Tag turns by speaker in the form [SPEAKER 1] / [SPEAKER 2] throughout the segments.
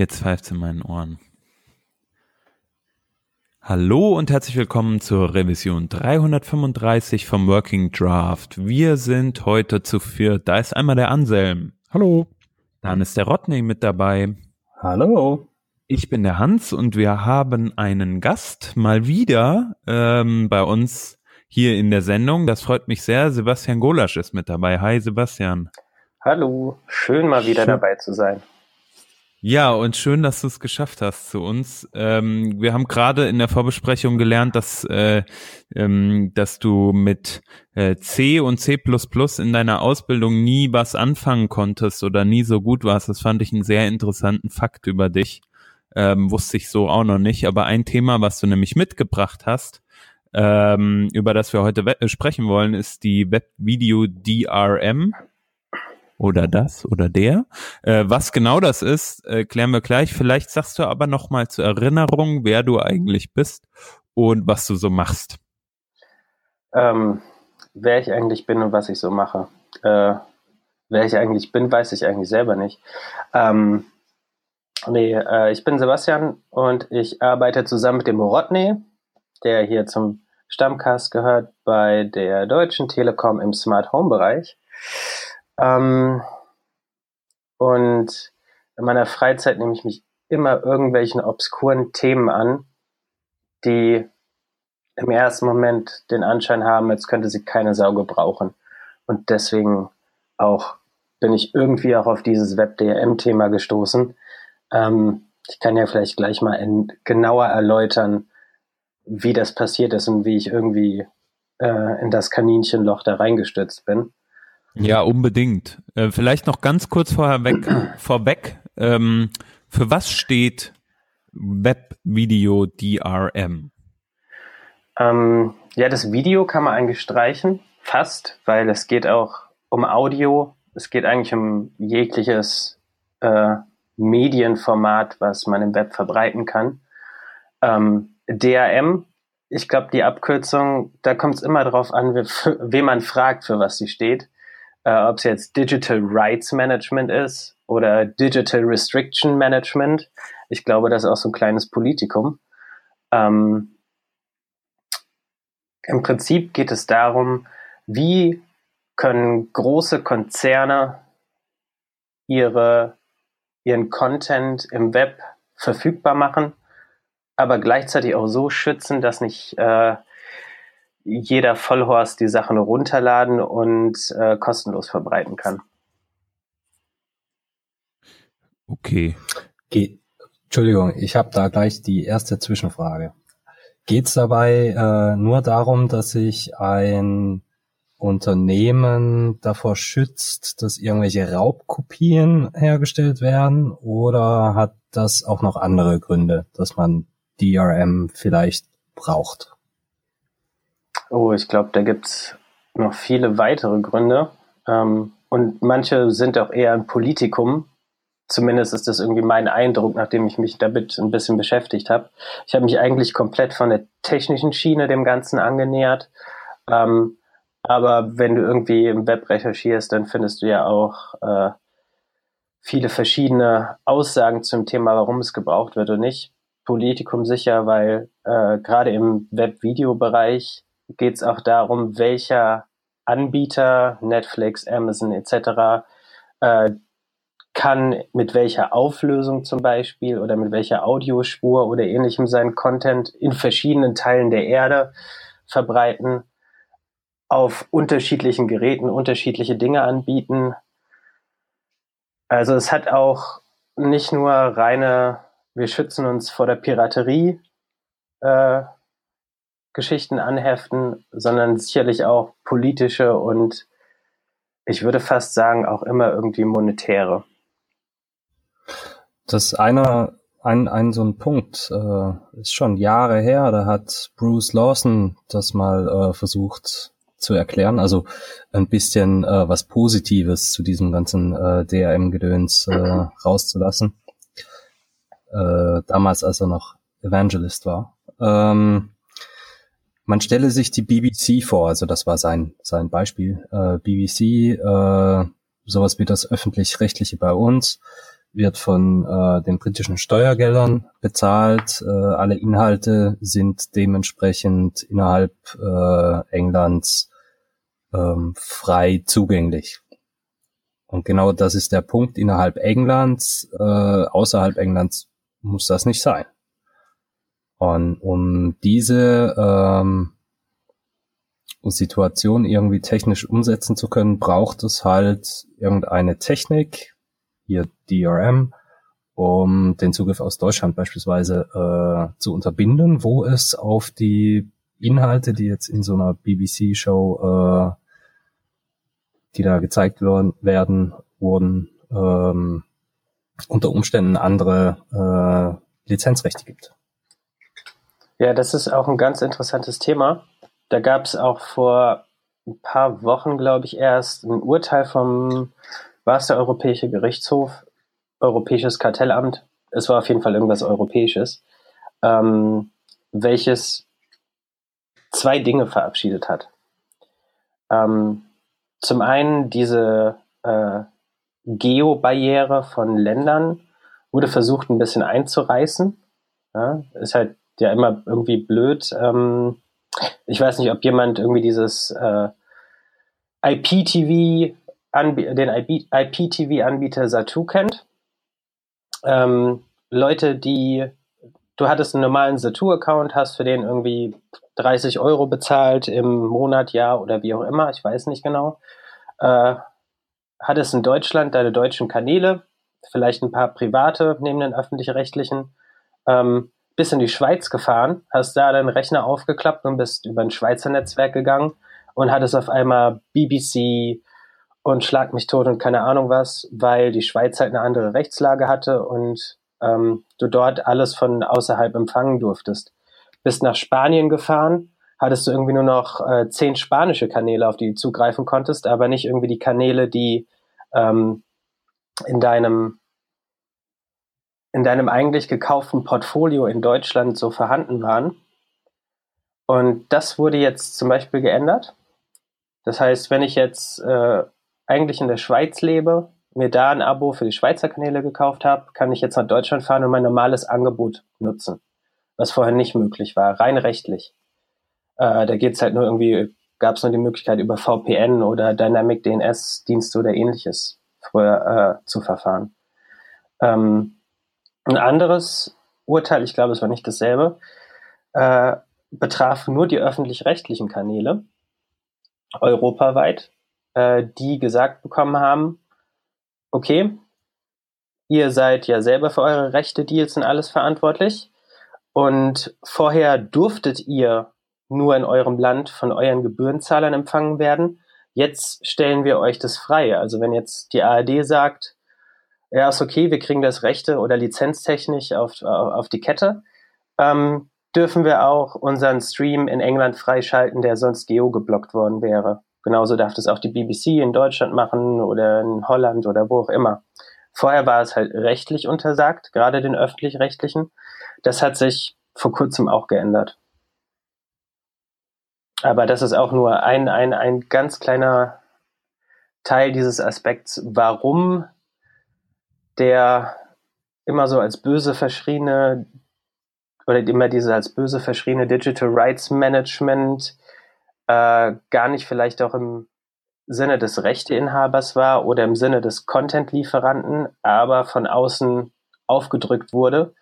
[SPEAKER 1] Jetzt pfeift's in meinen Ohren. Hallo und herzlich willkommen zur Revision 335 vom Working Draft. Wir sind heute zu viert. Da ist einmal der Anselm.
[SPEAKER 2] Hallo.
[SPEAKER 1] Dann ist der Rodney mit dabei.
[SPEAKER 3] Hallo.
[SPEAKER 1] Ich bin der Hans und wir haben einen Gast mal wieder ähm, bei uns hier in der Sendung. Das freut mich sehr. Sebastian Golasch ist mit dabei. Hi Sebastian.
[SPEAKER 3] Hallo, schön mal wieder schön. dabei zu sein.
[SPEAKER 1] Ja, und schön, dass du es geschafft hast zu uns. Ähm, wir haben gerade in der Vorbesprechung gelernt, dass, äh, ähm, dass du mit äh, C und C in deiner Ausbildung nie was anfangen konntest oder nie so gut warst. Das fand ich einen sehr interessanten Fakt über dich. Ähm, wusste ich so auch noch nicht. Aber ein Thema, was du nämlich mitgebracht hast, ähm, über das wir heute sprechen wollen, ist die Webvideo DRM oder das oder der. Äh, was genau das ist, äh, klären wir gleich. Vielleicht sagst du aber noch mal zur Erinnerung, wer du eigentlich bist und was du so machst.
[SPEAKER 3] Ähm, wer ich eigentlich bin und was ich so mache. Äh, wer ich eigentlich bin, weiß ich eigentlich selber nicht. Ähm, nee, äh, ich bin Sebastian und ich arbeite zusammen mit dem Rodney, der hier zum Stammcast gehört bei der Deutschen Telekom im Smart Home Bereich. Ähm, und in meiner Freizeit nehme ich mich immer irgendwelchen obskuren Themen an, die im ersten Moment den Anschein haben, als könnte sie keine Sau gebrauchen. Und deswegen auch bin ich irgendwie auch auf dieses WebDRM-Thema gestoßen. Ähm, ich kann ja vielleicht gleich mal in, genauer erläutern, wie das passiert ist und wie ich irgendwie äh, in das Kaninchenloch da reingestürzt bin.
[SPEAKER 1] Ja, unbedingt. Äh, vielleicht noch ganz kurz vorher weg, vorweg. Ähm, für was steht Webvideo DRM?
[SPEAKER 3] Ähm, ja, das Video kann man eigentlich streichen, fast, weil es geht auch um Audio. Es geht eigentlich um jegliches äh, Medienformat, was man im Web verbreiten kann. Ähm, DRM, ich glaube, die Abkürzung, da kommt es immer darauf an, wen man fragt, für was sie steht äh, ob es jetzt Digital Rights Management ist oder Digital Restriction Management. Ich glaube, das ist auch so ein kleines Politikum. Ähm, Im Prinzip geht es darum, wie können große Konzerne ihre, ihren Content im Web verfügbar machen, aber gleichzeitig auch so schützen, dass nicht äh, jeder Vollhorst die Sachen runterladen und äh, kostenlos verbreiten kann.
[SPEAKER 1] Okay.
[SPEAKER 2] Ge Entschuldigung, ich habe da gleich die erste Zwischenfrage. Geht es dabei äh, nur darum, dass sich ein Unternehmen davor schützt, dass irgendwelche Raubkopien hergestellt werden? Oder hat das auch noch andere Gründe, dass man DRM vielleicht braucht?
[SPEAKER 3] Oh, ich glaube, da gibt's noch viele weitere Gründe. Ähm, und manche sind auch eher ein Politikum. Zumindest ist das irgendwie mein Eindruck, nachdem ich mich damit ein bisschen beschäftigt habe. Ich habe mich eigentlich komplett von der technischen Schiene dem Ganzen angenähert. Ähm, aber wenn du irgendwie im Web recherchierst, dann findest du ja auch äh, viele verschiedene Aussagen zum Thema, warum es gebraucht wird und nicht. Politikum sicher, weil äh, gerade im Web-Video-Bereich geht es auch darum, welcher Anbieter, Netflix, Amazon etc., äh, kann mit welcher Auflösung zum Beispiel oder mit welcher Audiospur oder ähnlichem seinen Content in verschiedenen Teilen der Erde verbreiten, auf unterschiedlichen Geräten unterschiedliche Dinge anbieten. Also es hat auch nicht nur reine, wir schützen uns vor der Piraterie äh, Geschichten anheften, sondern sicherlich auch politische und ich würde fast sagen auch immer irgendwie monetäre.
[SPEAKER 2] Das eine, ein, ein so ein Punkt äh, ist schon Jahre her, da hat Bruce Lawson das mal äh, versucht zu erklären, also ein bisschen äh, was Positives zu diesem ganzen äh, DRM-Gedöns äh, rauszulassen. Äh, damals, als er noch Evangelist war. Ähm, man stelle sich die BBC vor, also das war sein, sein Beispiel. Äh, BBC, äh, sowas wie das öffentlich-rechtliche bei uns, wird von äh, den britischen Steuergeldern bezahlt. Äh, alle Inhalte sind dementsprechend innerhalb äh, Englands ähm, frei zugänglich. Und genau das ist der Punkt innerhalb Englands. Äh, außerhalb Englands muss das nicht sein. Und um diese ähm, Situation irgendwie technisch umsetzen zu können, braucht es halt irgendeine Technik, hier DRM, um den Zugriff aus Deutschland beispielsweise äh, zu unterbinden, wo es auf die Inhalte, die jetzt in so einer BBC-Show, äh, die da gezeigt werden, werden wurden, ähm, unter Umständen andere äh, Lizenzrechte gibt.
[SPEAKER 3] Ja, das ist auch ein ganz interessantes Thema. Da gab es auch vor ein paar Wochen, glaube ich, erst ein Urteil vom, war es der Europäische Gerichtshof, Europäisches Kartellamt, es war auf jeden Fall irgendwas Europäisches, ähm, welches zwei Dinge verabschiedet hat. Ähm, zum einen diese äh, Geo-Barriere von Ländern wurde versucht ein bisschen einzureißen. Ja, ist halt ja immer irgendwie blöd. Ähm, ich weiß nicht, ob jemand irgendwie dieses äh, IPTV, den IPTV-Anbieter Satu kennt. Ähm, Leute, die, du hattest einen normalen Satu-Account, hast für den irgendwie 30 Euro bezahlt im Monat, Jahr oder wie auch immer, ich weiß nicht genau. Äh, hattest in Deutschland deine deutschen Kanäle, vielleicht ein paar private neben den öffentlich-rechtlichen. Ähm, bis in die Schweiz gefahren, hast da deinen Rechner aufgeklappt und bist über ein Schweizer Netzwerk gegangen und hattest auf einmal BBC und Schlag mich tot und keine Ahnung was, weil die Schweiz halt eine andere Rechtslage hatte und ähm, du dort alles von außerhalb empfangen durftest. Bist nach Spanien gefahren, hattest du irgendwie nur noch äh, zehn spanische Kanäle, auf die du zugreifen konntest, aber nicht irgendwie die Kanäle, die ähm, in deinem in deinem eigentlich gekauften Portfolio in Deutschland so vorhanden waren. Und das wurde jetzt zum Beispiel geändert. Das heißt, wenn ich jetzt äh, eigentlich in der Schweiz lebe, mir da ein Abo für die Schweizer Kanäle gekauft habe, kann ich jetzt nach Deutschland fahren und mein normales Angebot nutzen, was vorher nicht möglich war, rein rechtlich. Äh, da geht's halt nur irgendwie, gab es nur die Möglichkeit über VPN oder Dynamic DNS Dienste oder ähnliches früher äh, zu verfahren. Ähm, ein anderes Urteil, ich glaube, es war nicht dasselbe, äh, betraf nur die öffentlich-rechtlichen Kanäle europaweit, äh, die gesagt bekommen haben, okay, ihr seid ja selber für eure Rechte, Deals und alles verantwortlich und vorher durftet ihr nur in eurem Land von euren Gebührenzahlern empfangen werden. Jetzt stellen wir euch das frei. Also wenn jetzt die ARD sagt, ja, ist okay, wir kriegen das Rechte oder lizenztechnisch auf, auf die Kette, ähm, dürfen wir auch unseren Stream in England freischalten, der sonst geo geblockt worden wäre. Genauso darf das auch die BBC in Deutschland machen oder in Holland oder wo auch immer. Vorher war es halt rechtlich untersagt, gerade den öffentlich-rechtlichen. Das hat sich vor kurzem auch geändert. Aber das ist auch nur ein, ein, ein ganz kleiner Teil dieses Aspekts, warum der immer so als böse verschriene oder immer diese als böse verschriene Digital Rights Management äh, gar nicht vielleicht auch im Sinne des Rechteinhabers war oder im Sinne des Content-Lieferanten, aber von außen aufgedrückt wurde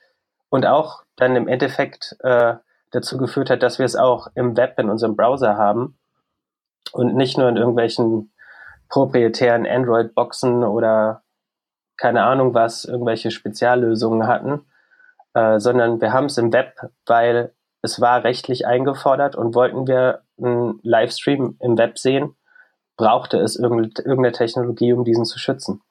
[SPEAKER 3] und auch dann im Endeffekt äh, dazu geführt hat, dass wir es auch im Web in unserem Browser haben und nicht nur in irgendwelchen proprietären Android-Boxen oder keine Ahnung was, irgendwelche Speziallösungen hatten, äh, sondern wir haben es im Web, weil es war rechtlich eingefordert und wollten wir einen Livestream im Web sehen, brauchte es irgendeine Technologie, um diesen zu schützen.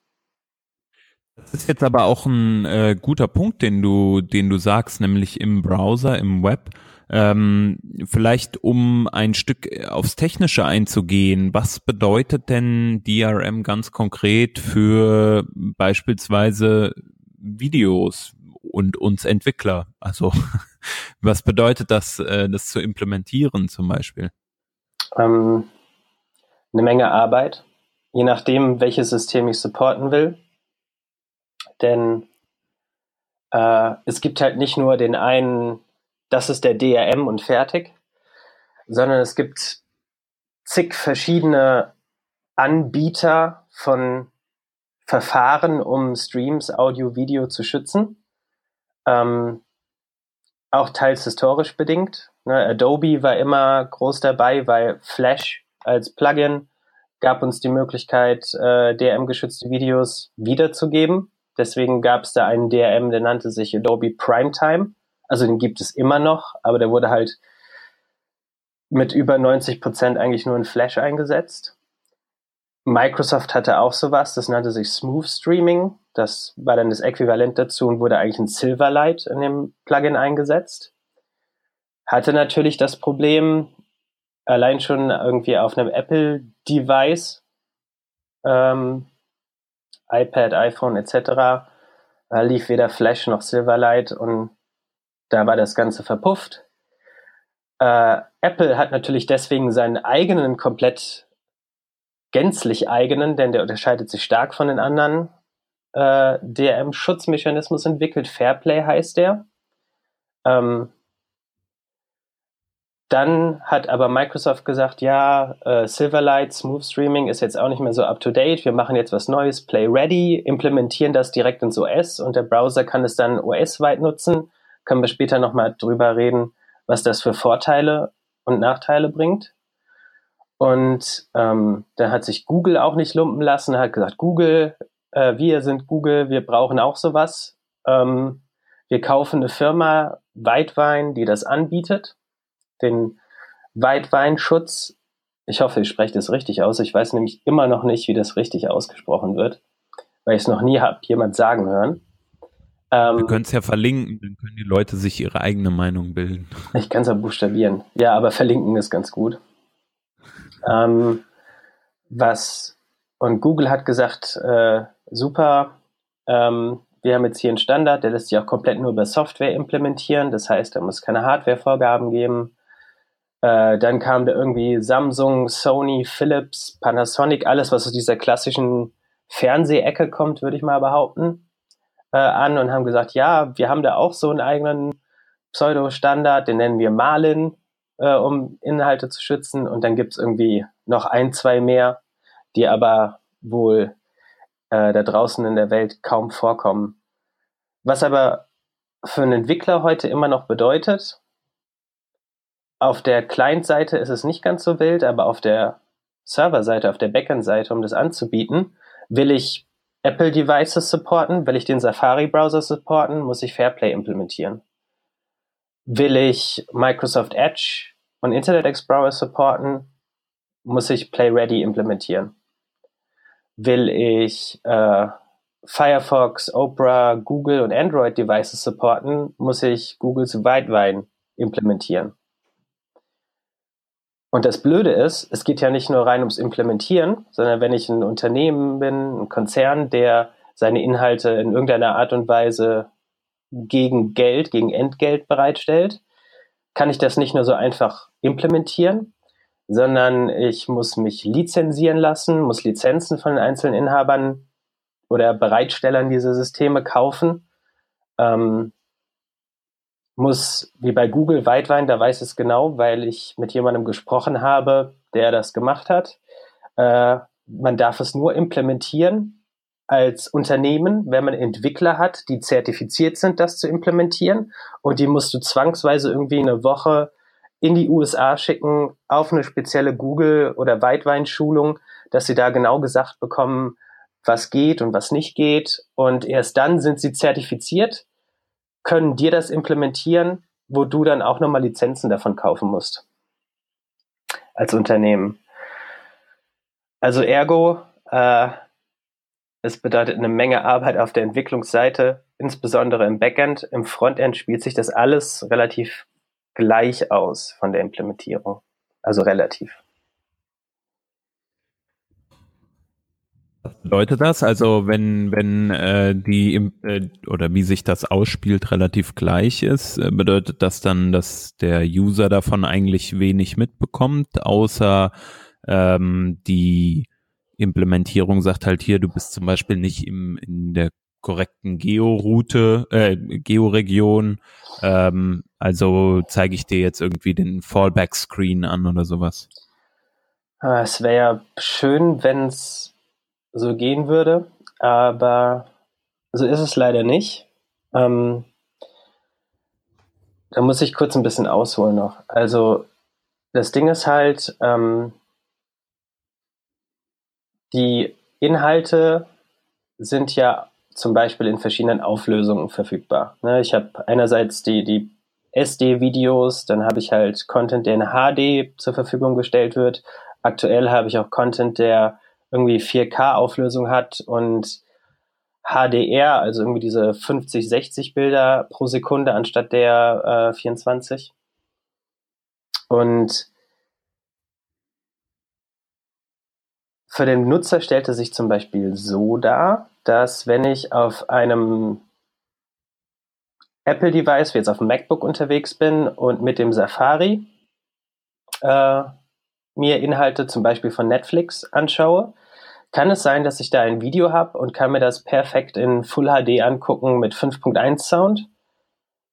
[SPEAKER 1] Das ist jetzt aber auch ein äh, guter Punkt, den du, den du sagst, nämlich im Browser, im Web. Ähm, vielleicht um ein Stück aufs Technische einzugehen, was bedeutet denn DRM ganz konkret für beispielsweise Videos und uns Entwickler? Also was bedeutet das, äh, das zu implementieren zum Beispiel?
[SPEAKER 3] Ähm, eine Menge Arbeit, je nachdem, welches System ich supporten will. denn äh, es gibt halt nicht nur den einen, das ist der DRM und fertig, sondern es gibt zig verschiedene Anbieter von Verfahren, um Streams, Audio, Video zu schützen. Ähm, auch teils historisch bedingt. Ne? Adobe war immer groß dabei, weil Flash als Plugin gab uns die Möglichkeit, äh, DRM-geschützte Videos wiederzugeben. Deswegen gab es da einen DRM, der nannte sich Adobe Primetime. Also den gibt es immer noch, aber der wurde halt mit über 90 Prozent eigentlich nur in Flash eingesetzt. Microsoft hatte auch sowas, das nannte sich Smooth Streaming. Das war dann das Äquivalent dazu und wurde eigentlich ein Silverlight in dem Plugin eingesetzt. Hatte natürlich das Problem, allein schon irgendwie auf einem Apple-Device, ähm, iPad, iPhone etc., lief weder Flash noch Silverlight und da war das Ganze verpufft. Äh, Apple hat natürlich deswegen seinen eigenen komplett gänzlich eigenen, denn der unterscheidet sich stark von den anderen, äh, DRM-Schutzmechanismus entwickelt. Fairplay heißt der. Ähm, dann hat aber Microsoft gesagt, ja, äh, Silverlight, Smooth Streaming ist jetzt auch nicht mehr so up to date. Wir machen jetzt was Neues, Play Ready, implementieren das direkt ins OS und der Browser kann es dann OS-weit nutzen. Können wir später nochmal drüber reden, was das für Vorteile und Nachteile bringt. Und ähm, dann hat sich Google auch nicht lumpen lassen, hat gesagt, Google, äh, wir sind Google, wir brauchen auch sowas. Ähm, wir kaufen eine Firma Weitwein, die das anbietet den Weitweinschutz. Ich hoffe, ich spreche das richtig aus. Ich weiß nämlich immer noch nicht, wie das richtig ausgesprochen wird, weil ich es noch nie habe jemand sagen hören.
[SPEAKER 1] Ähm, Wir können es ja verlinken, dann können die Leute sich ihre eigene Meinung bilden.
[SPEAKER 3] Ich kann es ja buchstabieren. Ja, aber verlinken ist ganz gut. Ähm, was und Google hat gesagt, äh, super, ähm, wir haben jetzt hier einen Standard, der lässt sich auch komplett nur über Software implementieren. Das heißt, da muss keine Hardware-Vorgaben geben. Äh, dann kam da irgendwie Samsung, Sony, Philips, Panasonic, alles, was aus dieser klassischen Fernsehecke kommt, würde ich mal behaupten, äh, an und haben gesagt, ja, wir haben da auch so einen eigenen Pseudo-Standard, den nennen wir Malin, äh, um Inhalte zu schützen. Und dann gibt's irgendwie noch ein, zwei mehr, die aber wohl äh, da draußen in der Welt kaum vorkommen. Was aber für einen Entwickler heute immer noch bedeutet, auf der Client-Seite ist es nicht ganz so wild, aber auf der Server-Seite, auf der Backend-Seite, um das anzubieten, will ich Apple-Devices supporten, will ich den Safari-Browser supporten, muss ich Fairplay implementieren. Will ich Microsoft Edge und Internet Explorer supporten, muss ich PlayReady implementieren. Will ich äh, Firefox, Opera, Google und Android-Devices supporten, muss ich Googles Widevine implementieren. Und das Blöde ist, es geht ja nicht nur rein ums Implementieren, sondern wenn ich ein Unternehmen bin, ein Konzern, der seine Inhalte in irgendeiner Art und Weise gegen Geld, gegen Entgelt bereitstellt, kann ich das nicht nur so einfach implementieren, sondern ich muss mich lizenzieren lassen, muss Lizenzen von den einzelnen Inhabern oder Bereitstellern dieser Systeme kaufen. Ähm, muss, wie bei Google Weitwein, da weiß es genau, weil ich mit jemandem gesprochen habe, der das gemacht hat. Äh, man darf es nur implementieren als Unternehmen, wenn man Entwickler hat, die zertifiziert sind, das zu implementieren. Und die musst du zwangsweise irgendwie eine Woche in die USA schicken auf eine spezielle Google- oder Weitwein-Schulung, dass sie da genau gesagt bekommen, was geht und was nicht geht. Und erst dann sind sie zertifiziert können dir das implementieren, wo du dann auch nochmal Lizenzen davon kaufen musst. Als Unternehmen. Also ergo, äh, es bedeutet eine Menge Arbeit auf der Entwicklungsseite, insbesondere im Backend. Im Frontend spielt sich das alles relativ gleich aus von der Implementierung. Also relativ.
[SPEAKER 1] Was bedeutet das? Also wenn wenn äh, die äh, oder wie sich das ausspielt relativ gleich ist, äh, bedeutet das dann, dass der User davon eigentlich wenig mitbekommt, außer ähm, die Implementierung sagt halt hier, du bist zum Beispiel nicht im in der korrekten Georoute, äh, Georegion. Ähm, also zeige ich dir jetzt irgendwie den Fallback-Screen an oder sowas.
[SPEAKER 3] Ah, es wäre ja schön, wenn es so gehen würde, aber so ist es leider nicht. Ähm, da muss ich kurz ein bisschen ausholen noch. Also das Ding ist halt, ähm, die Inhalte sind ja zum Beispiel in verschiedenen Auflösungen verfügbar. Ne, ich habe einerseits die, die SD-Videos, dann habe ich halt Content, der in HD zur Verfügung gestellt wird. Aktuell habe ich auch Content, der irgendwie 4K-Auflösung hat und HDR, also irgendwie diese 50, 60 Bilder pro Sekunde anstatt der äh, 24. Und für den Nutzer stellte sich zum Beispiel so dar, dass wenn ich auf einem Apple-Device, wie jetzt auf dem MacBook unterwegs bin und mit dem Safari äh, mir Inhalte zum Beispiel von Netflix anschaue, kann es sein, dass ich da ein Video habe und kann mir das perfekt in Full HD angucken mit 5.1 Sound.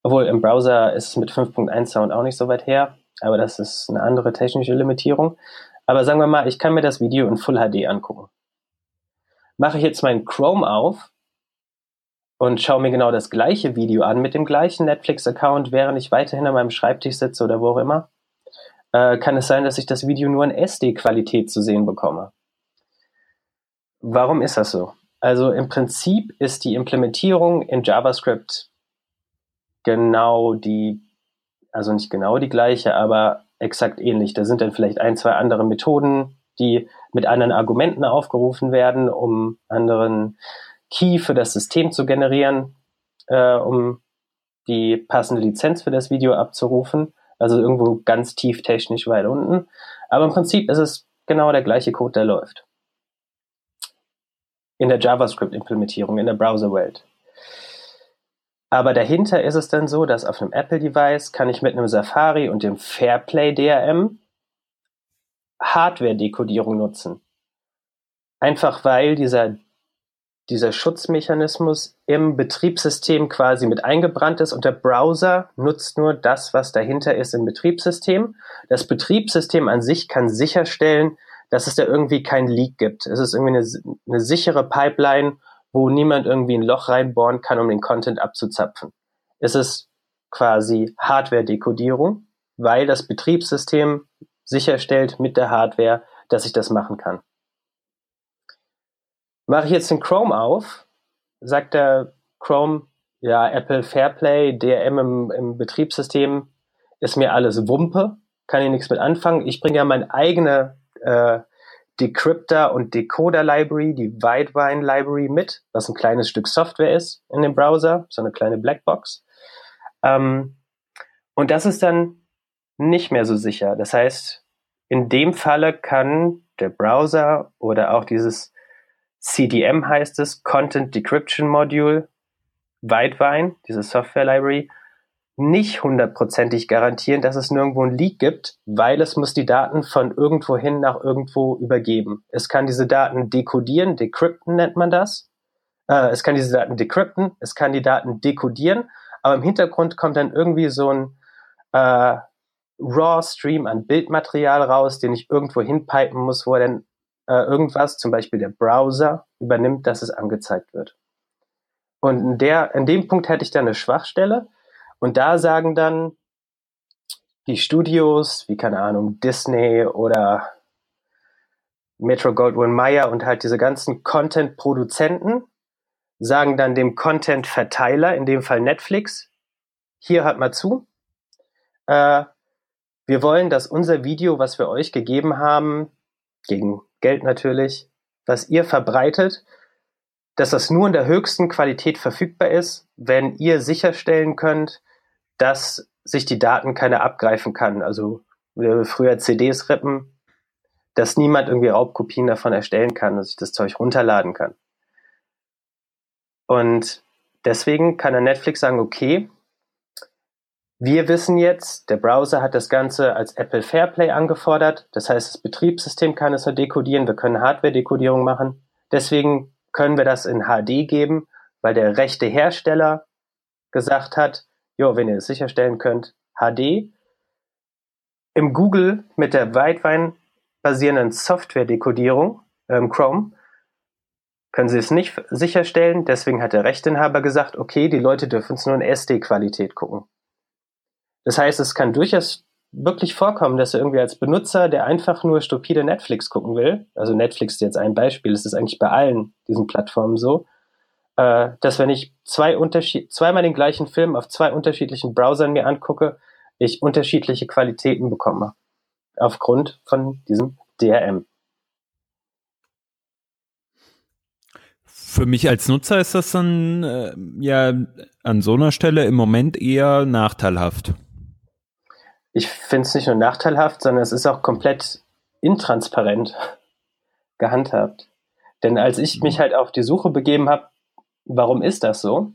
[SPEAKER 3] Obwohl im Browser ist es mit 5.1 Sound auch nicht so weit her, aber das ist eine andere technische Limitierung. Aber sagen wir mal, ich kann mir das Video in Full HD angucken. Mache ich jetzt meinen Chrome auf und schaue mir genau das gleiche Video an mit dem gleichen Netflix-Account, während ich weiterhin an meinem Schreibtisch sitze oder wo auch immer, äh, kann es sein, dass ich das Video nur in SD-Qualität zu sehen bekomme. Warum ist das so? Also im Prinzip ist die Implementierung in JavaScript genau die, also nicht genau die gleiche, aber exakt ähnlich. Da sind dann vielleicht ein, zwei andere Methoden, die mit anderen Argumenten aufgerufen werden, um anderen Key für das System zu generieren, äh, um die passende Lizenz für das Video abzurufen. Also irgendwo ganz tief technisch weit unten. Aber im Prinzip ist es genau der gleiche Code, der läuft in der JavaScript-Implementierung, in der Browser-Welt. Aber dahinter ist es dann so, dass auf einem Apple-Device kann ich mit einem Safari und dem Fairplay DRM Hardware-Dekodierung nutzen. Einfach weil dieser, dieser Schutzmechanismus im Betriebssystem quasi mit eingebrannt ist und der Browser nutzt nur das, was dahinter ist im Betriebssystem. Das Betriebssystem an sich kann sicherstellen, dass es da irgendwie kein Leak gibt. Es ist irgendwie eine, eine sichere Pipeline, wo niemand irgendwie ein Loch reinbohren kann, um den Content abzuzapfen. Es ist quasi Hardware-Dekodierung, weil das Betriebssystem sicherstellt mit der Hardware, dass ich das machen kann. Mache ich jetzt den Chrome auf, sagt der Chrome, ja, Apple Fairplay, DRM im, im Betriebssystem ist mir alles Wumpe, kann ich nichts mit anfangen. Ich bringe ja meine eigene äh, Decryptor und Decoder Library, die Widevine Library mit, was ein kleines Stück Software ist in dem Browser, so eine kleine Blackbox. Ähm, und das ist dann nicht mehr so sicher. Das heißt, in dem Falle kann der Browser oder auch dieses CDM heißt es, Content Decryption Module, Widevine, diese Software Library, nicht hundertprozentig garantieren, dass es nirgendwo ein Leak gibt, weil es muss die Daten von irgendwohin nach irgendwo übergeben. Es kann diese Daten dekodieren, decrypten nennt man das. Äh, es kann diese Daten decrypten, es kann die Daten dekodieren, aber im Hintergrund kommt dann irgendwie so ein äh, Raw-Stream an Bildmaterial raus, den ich irgendwo hinpipen muss, wo dann äh, irgendwas, zum Beispiel der Browser, übernimmt, dass es angezeigt wird. Und in, der, in dem Punkt hätte ich dann eine Schwachstelle, und da sagen dann die Studios, wie keine Ahnung, Disney oder Metro Goldwyn Mayer und halt diese ganzen Content-Produzenten, sagen dann dem Content-Verteiler, in dem Fall Netflix, hier hört mal zu, äh, wir wollen, dass unser Video, was wir euch gegeben haben, gegen Geld natürlich, was ihr verbreitet, dass das nur in der höchsten Qualität verfügbar ist, wenn ihr sicherstellen könnt, dass sich die Daten keiner abgreifen kann. Also früher CDs rippen, dass niemand irgendwie Raubkopien davon erstellen kann, dass ich das Zeug runterladen kann. Und deswegen kann der Netflix sagen, okay, wir wissen jetzt, der Browser hat das Ganze als Apple Fairplay angefordert. Das heißt, das Betriebssystem kann es nur dekodieren. Wir können Hardware-Dekodierung machen. Deswegen können wir das in HD geben, weil der rechte Hersteller gesagt hat, jo, wenn ihr es sicherstellen könnt, HD. Im Google mit der Weitwein basierenden Software-Dekodierung, ähm, Chrome, können sie es nicht sicherstellen. Deswegen hat der Rechteinhaber gesagt, okay, die Leute dürfen es nur in SD-Qualität gucken. Das heißt, es kann durchaus wirklich vorkommen, dass er irgendwie als Benutzer, der einfach nur stupide Netflix gucken will, also Netflix ist jetzt ein Beispiel, es ist eigentlich bei allen diesen Plattformen so, äh, dass wenn ich zwei Unterschied zweimal den gleichen Film auf zwei unterschiedlichen Browsern mir angucke, ich unterschiedliche Qualitäten bekomme. Aufgrund von diesem DRM.
[SPEAKER 1] Für mich als Nutzer ist das dann äh, ja an so einer Stelle im Moment eher nachteilhaft.
[SPEAKER 3] Ich finde es nicht nur nachteilhaft, sondern es ist auch komplett intransparent gehandhabt. Denn als ich mich halt auf die Suche begeben habe, warum ist das so,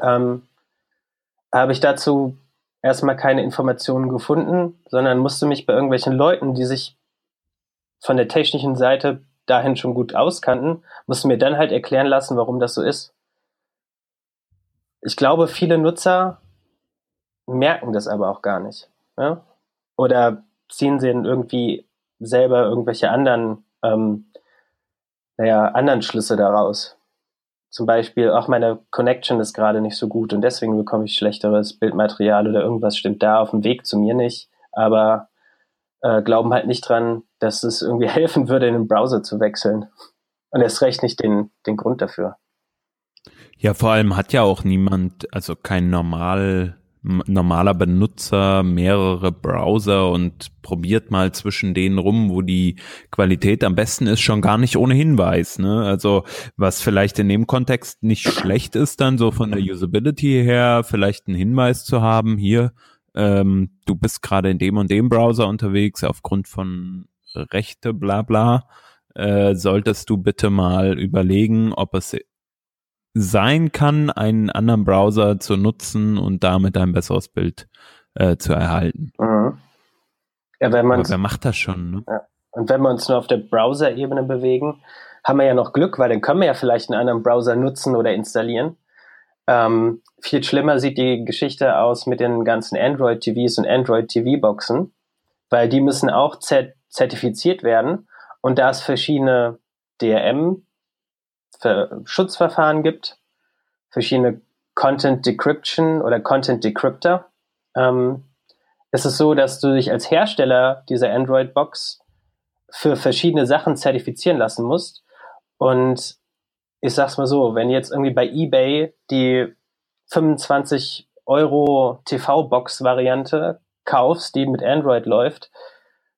[SPEAKER 3] ähm, habe ich dazu erstmal keine Informationen gefunden, sondern musste mich bei irgendwelchen Leuten, die sich von der technischen Seite dahin schon gut auskannten, musste mir dann halt erklären lassen, warum das so ist. Ich glaube, viele Nutzer merken das aber auch gar nicht. Ja? Oder ziehen sie irgendwie selber irgendwelche anderen, ähm, naja, anderen Schlüsse daraus. Zum Beispiel, auch meine Connection ist gerade nicht so gut und deswegen bekomme ich schlechteres Bildmaterial oder irgendwas stimmt da auf dem Weg zu mir nicht. Aber äh, glauben halt nicht dran, dass es irgendwie helfen würde, in den Browser zu wechseln. Und erst recht nicht den, den Grund dafür.
[SPEAKER 1] Ja, vor allem hat ja auch niemand, also kein normal normaler Benutzer mehrere Browser und probiert mal zwischen denen rum, wo die Qualität am besten ist, schon gar nicht ohne Hinweis. Ne? Also was vielleicht in dem Kontext nicht schlecht ist, dann so von der Usability her, vielleicht einen Hinweis zu haben, hier, ähm, du bist gerade in dem und dem Browser unterwegs, aufgrund von Rechte, bla bla, äh, solltest du bitte mal überlegen, ob es sein kann, einen anderen Browser zu nutzen und damit ein besseres Bild äh, zu erhalten. Mhm.
[SPEAKER 3] Ja, wenn man
[SPEAKER 1] wer macht das schon? Ne?
[SPEAKER 3] Ja. Und wenn wir uns nur auf der Browser-Ebene bewegen, haben wir ja noch Glück, weil dann können wir ja vielleicht einen anderen Browser nutzen oder installieren. Ähm, viel schlimmer sieht die Geschichte aus mit den ganzen Android-TVs und Android-TV-Boxen, weil die müssen auch zertifiziert werden und da es verschiedene DRM Schutzverfahren gibt, verschiedene Content Decryption oder Content Decryptor. Ähm, es ist so, dass du dich als Hersteller dieser Android-Box für verschiedene Sachen zertifizieren lassen musst. Und ich sag's mal so, wenn jetzt irgendwie bei eBay die 25 Euro TV-Box-Variante kaufst, die mit Android läuft,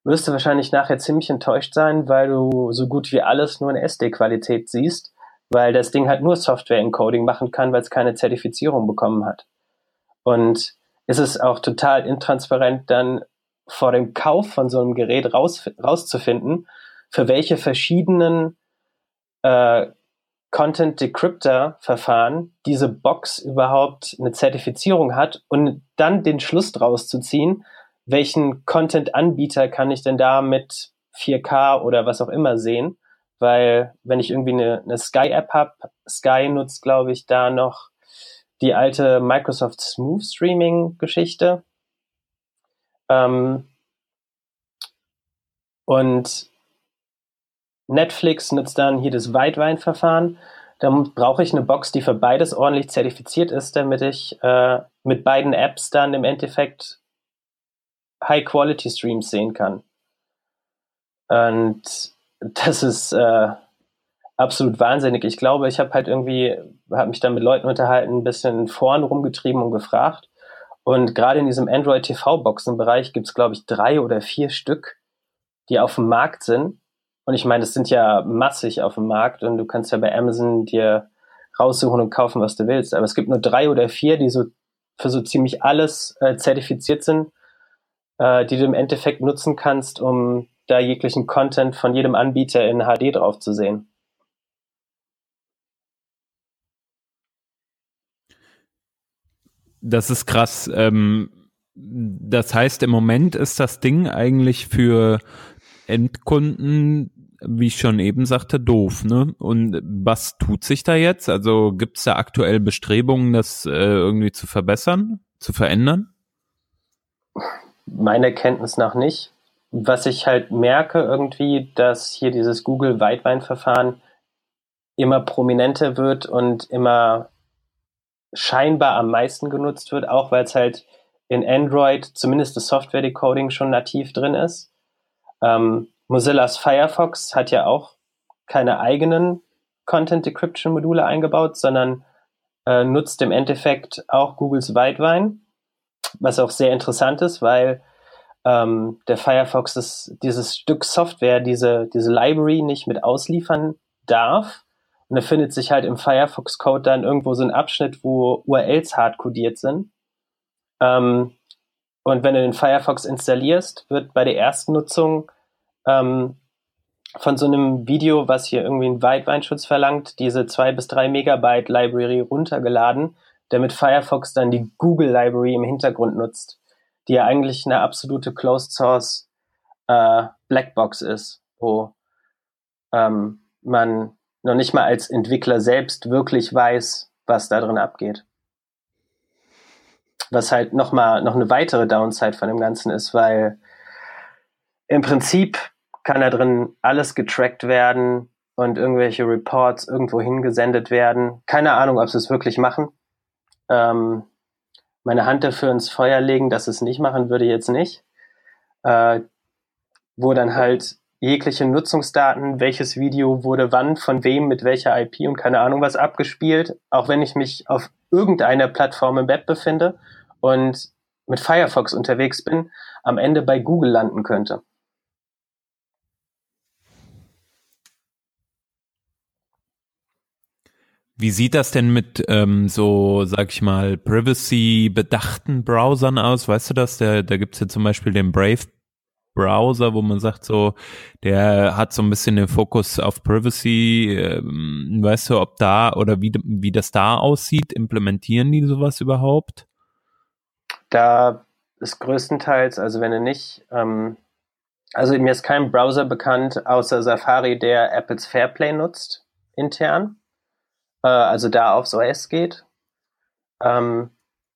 [SPEAKER 3] wirst du wahrscheinlich nachher ziemlich enttäuscht sein, weil du so gut wie alles nur in SD-Qualität siehst weil das Ding halt nur Software-Encoding machen kann, weil es keine Zertifizierung bekommen hat. Und ist es auch total intransparent, dann vor dem Kauf von so einem Gerät raus, rauszufinden, für welche verschiedenen äh, Content Decryptor Verfahren diese Box überhaupt eine Zertifizierung hat und dann den Schluss draus zu ziehen, welchen Content Anbieter kann ich denn da mit 4K oder was auch immer sehen weil wenn ich irgendwie eine, eine Sky-App habe, Sky nutzt, glaube ich, da noch die alte Microsoft Smooth Streaming-Geschichte. Ähm, und Netflix nutzt dann hier das Weitwein-Verfahren. Da brauche ich eine Box, die für beides ordentlich zertifiziert ist, damit ich äh, mit beiden Apps dann im Endeffekt High-Quality-Streams sehen kann. Und das ist äh, absolut wahnsinnig. Ich glaube, ich habe halt irgendwie, habe mich dann mit Leuten unterhalten, ein bisschen vorn rumgetrieben und gefragt. Und gerade in diesem Android TV-Boxen-Bereich gibt es, glaube ich, drei oder vier Stück, die auf dem Markt sind. Und ich meine, das sind ja massig auf dem Markt und du kannst ja bei Amazon dir raussuchen und kaufen, was du willst. Aber es gibt nur drei oder vier, die so für so ziemlich alles äh, zertifiziert sind, äh, die du im Endeffekt nutzen kannst, um da jeglichen Content von jedem Anbieter in HD drauf zu sehen.
[SPEAKER 1] Das ist krass. Ähm, das heißt, im Moment ist das Ding eigentlich für Endkunden wie ich schon eben sagte, doof. Ne? Und was tut sich da jetzt? Also gibt es da aktuell Bestrebungen, das äh, irgendwie zu verbessern, zu verändern?
[SPEAKER 3] Meiner Kenntnis nach nicht. Was ich halt merke irgendwie, dass hier dieses Google Weitwein-Verfahren immer prominenter wird und immer scheinbar am meisten genutzt wird, auch weil es halt in Android zumindest das Software-Decoding schon nativ drin ist. Ähm, Mozillas Firefox hat ja auch keine eigenen Content Decryption Module eingebaut, sondern äh, nutzt im Endeffekt auch Googles Weitwein, was auch sehr interessant ist, weil ähm, der Firefox das, dieses Stück Software, diese, diese Library nicht mit ausliefern darf. Und da findet sich halt im Firefox-Code dann irgendwo so ein Abschnitt, wo URLs hardcodiert sind. Ähm, und wenn du den Firefox installierst, wird bei der ersten Nutzung ähm, von so einem Video, was hier irgendwie einen Weitweinschutz verlangt, diese zwei bis drei Megabyte Library runtergeladen, damit Firefox dann die Google Library im Hintergrund nutzt, die ja eigentlich eine absolute Closed Source äh, Blackbox ist, wo ähm, man noch nicht mal als Entwickler selbst wirklich weiß, was da drin abgeht. Was halt noch mal noch eine weitere Downside von dem Ganzen ist, weil im Prinzip kann da drin alles getrackt werden und irgendwelche Reports irgendwo hingesendet werden. Keine Ahnung, ob sie es wirklich machen. Ähm, meine Hand dafür ins Feuer legen, dass es nicht machen würde, jetzt nicht. Äh, wo dann halt jegliche Nutzungsdaten, welches Video wurde wann, von wem, mit welcher IP und keine Ahnung was abgespielt, auch wenn ich mich auf irgendeiner Plattform im Web befinde und mit Firefox unterwegs bin, am Ende bei Google landen könnte.
[SPEAKER 1] Wie sieht das denn mit ähm, so, sag ich mal, Privacy-bedachten Browsern aus? Weißt du das? Der, da gibt's ja zum Beispiel den Brave Browser, wo man sagt so, der hat so ein bisschen den Fokus auf Privacy. Ähm, weißt du, ob da oder wie, wie das da aussieht? Implementieren die sowas überhaupt?
[SPEAKER 3] Da ist größtenteils, also wenn du nicht, ähm, also mir ist kein Browser bekannt außer Safari, der Apples Fairplay nutzt intern äh, also da aufs OS geht. Ähm,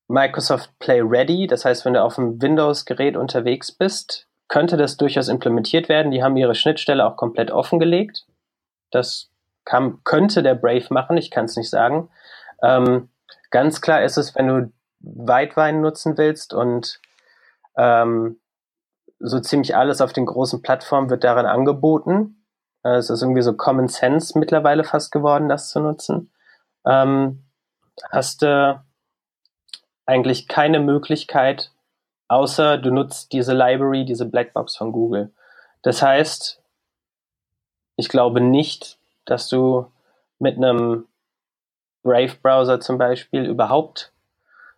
[SPEAKER 3] Microsoft Play Ready, das heißt, wenn du auf einem Windows-Gerät unterwegs bist, könnte das durchaus implementiert werden. Die haben ihre Schnittstelle auch komplett offengelegt. Das kann, könnte der Brave machen, ich kann es nicht sagen. Ähm, ganz klar ist es, wenn du Weitwein nutzen willst und ähm, so ziemlich alles auf den großen Plattformen wird daran angeboten. Es ist irgendwie so Common Sense mittlerweile fast geworden, das zu nutzen ähm, hast du eigentlich keine Möglichkeit, außer du nutzt diese Library, diese Blackbox von Google. Das heißt, ich glaube nicht, dass du mit einem Brave-Browser zum Beispiel überhaupt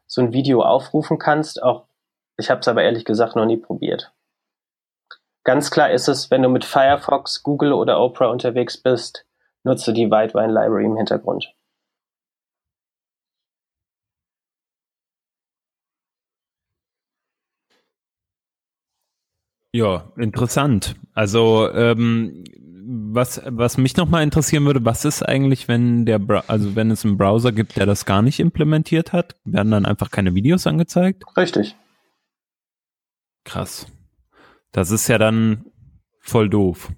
[SPEAKER 3] so ein Video aufrufen kannst. Auch ich habe es aber ehrlich gesagt noch nie probiert. Ganz klar ist es, wenn du mit Firefox, Google oder Opera unterwegs bist, nutze die Widevine Library im Hintergrund.
[SPEAKER 1] Ja, interessant. Also ähm, was was mich noch mal interessieren würde, was ist eigentlich, wenn der Bra also wenn es einen Browser gibt, der das gar nicht implementiert hat, werden dann einfach keine Videos angezeigt?
[SPEAKER 3] Richtig.
[SPEAKER 1] Krass. Das ist ja dann voll doof.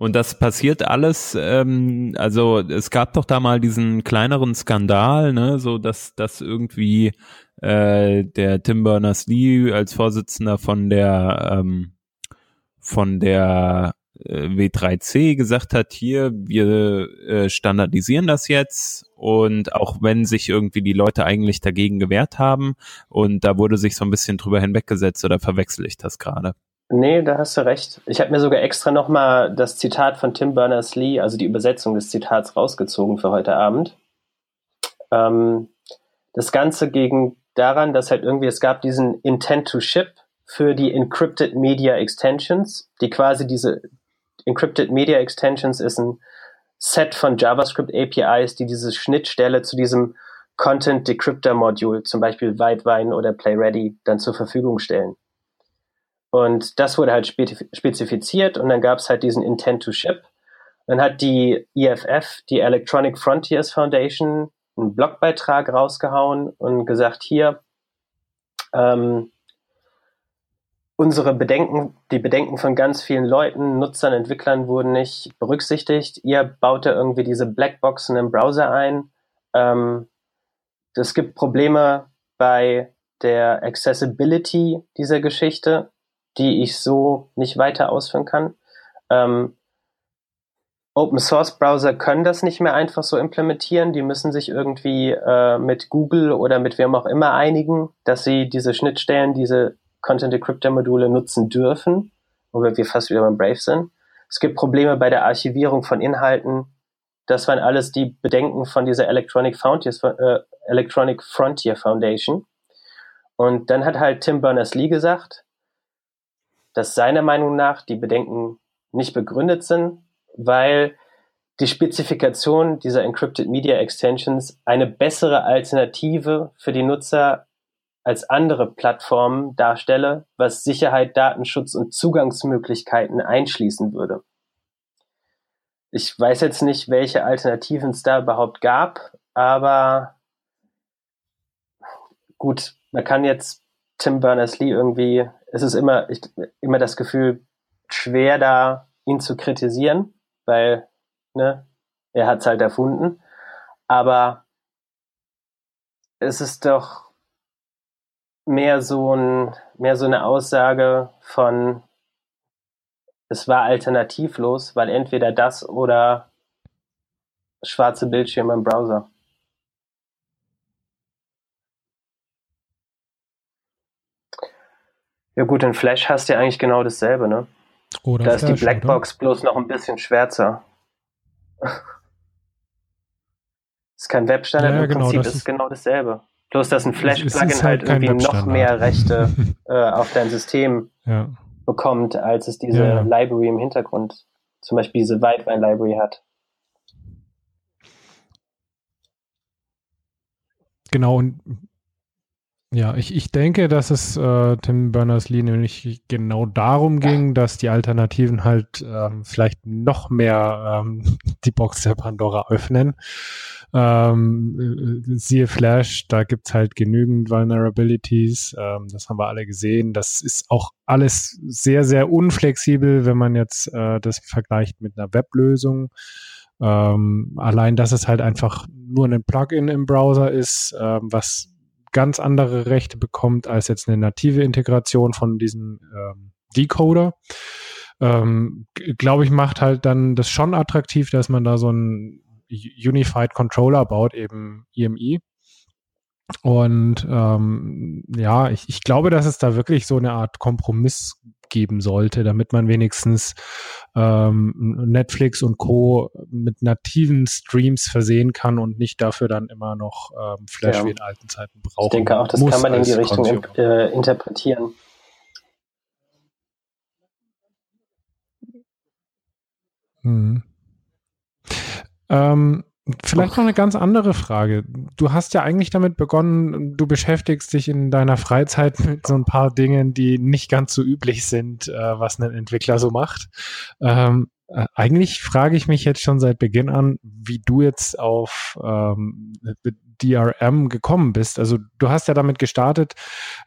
[SPEAKER 1] Und das passiert alles, ähm, also es gab doch da mal diesen kleineren Skandal, ne, so dass das irgendwie äh, der Tim Berners-Lee als Vorsitzender von der ähm, von der äh, W3C gesagt hat, hier, wir äh, standardisieren das jetzt und auch wenn sich irgendwie die Leute eigentlich dagegen gewehrt haben und da wurde sich so ein bisschen drüber hinweggesetzt oder verwechsel ich das gerade?
[SPEAKER 3] Nee, da hast du recht. Ich habe mir sogar extra nochmal das Zitat von Tim Berners-Lee, also die Übersetzung des Zitats, rausgezogen für heute Abend. Ähm, das Ganze ging daran, dass halt irgendwie es gab diesen Intent to Ship für die Encrypted Media Extensions, die quasi diese Encrypted Media Extensions ist ein Set von JavaScript APIs, die diese Schnittstelle zu diesem Content Decryptor Module, zum Beispiel Widevine oder PlayReady, dann zur Verfügung stellen. Und das wurde halt spezifiziert und dann gab es halt diesen Intent to Ship. Dann hat die EFF, die Electronic Frontiers Foundation, einen Blogbeitrag rausgehauen und gesagt, hier, ähm, unsere Bedenken, die Bedenken von ganz vielen Leuten, Nutzern, Entwicklern wurden nicht berücksichtigt. Ihr baut da irgendwie diese Blackboxen im Browser ein. Ähm, es gibt Probleme bei der Accessibility dieser Geschichte, die ich so nicht weiter ausführen kann. Ähm, Open Source Browser können das nicht mehr einfach so implementieren. Die müssen sich irgendwie äh, mit Google oder mit wem auch immer einigen, dass sie diese Schnittstellen, diese Content Encryptor Module nutzen dürfen, wo wir fast wieder beim Brave sind. Es gibt Probleme bei der Archivierung von Inhalten. Das waren alles die Bedenken von dieser Electronic Frontiers, äh, Electronic Frontier Foundation. Und dann hat halt Tim Berners-Lee gesagt, dass seiner Meinung nach die Bedenken nicht begründet sind, weil die Spezifikation dieser Encrypted Media Extensions eine bessere Alternative für die Nutzer als andere Plattformen darstelle, was Sicherheit, Datenschutz und Zugangsmöglichkeiten einschließen würde. Ich weiß jetzt nicht, welche Alternativen es da überhaupt gab, aber gut, man kann jetzt Tim Berners-Lee irgendwie, es ist immer, ich, immer das Gefühl, schwer da ihn zu kritisieren, weil ne, er hat es halt erfunden. Aber es ist doch mehr so ein, mehr so eine Aussage von, es war alternativlos, weil entweder das oder schwarze Bildschirme im Browser. Ja gut, in Flash hast du ja eigentlich genau dasselbe, ne? Oder da ist die Blackbox oder? bloß noch ein bisschen schwärzer. ist kein Webstandard, ja, im genau, Prinzip ist es genau dasselbe. Bloß, dass ein Flash-Plugin halt, halt irgendwie noch mehr Rechte äh, auf dein System ja. bekommt, als es diese ja. Library im Hintergrund, zum Beispiel diese Weitwein-Library hat.
[SPEAKER 4] Genau, und ja, ich, ich denke, dass es äh, Tim Berners-Lee nämlich genau darum ging, dass die Alternativen halt ähm, vielleicht noch mehr ähm, die Box der Pandora öffnen. Ähm, äh, siehe Flash, da gibt's halt genügend Vulnerabilities, ähm, das haben wir alle gesehen. Das ist auch alles sehr, sehr unflexibel, wenn man jetzt äh, das vergleicht mit einer Weblösung. Ähm, allein, dass es halt einfach nur ein Plugin im Browser ist, ähm, was ganz andere Rechte bekommt als jetzt eine native Integration von diesem ähm, Decoder. Ähm, Glaube ich, macht halt dann das schon attraktiv, dass man da so einen Unified Controller baut, eben EMI. Und ähm, ja, ich, ich glaube, dass es da wirklich so eine Art Kompromiss geben sollte, damit man wenigstens ähm, Netflix und Co. mit nativen Streams versehen kann und nicht dafür dann immer noch ähm, Flash ja. wie in alten Zeiten braucht. Ich
[SPEAKER 3] denke auch, das kann man in die Richtung äh, interpretieren.
[SPEAKER 4] Mhm. Ähm, Vielleicht noch eine ganz andere Frage. Du hast ja eigentlich damit begonnen, du beschäftigst dich in deiner Freizeit mit so ein paar Dingen, die nicht ganz so üblich sind, äh, was ein Entwickler so macht. Ähm, äh, eigentlich frage ich mich jetzt schon seit Beginn an, wie du jetzt auf ähm, DRM gekommen bist. Also du hast ja damit gestartet,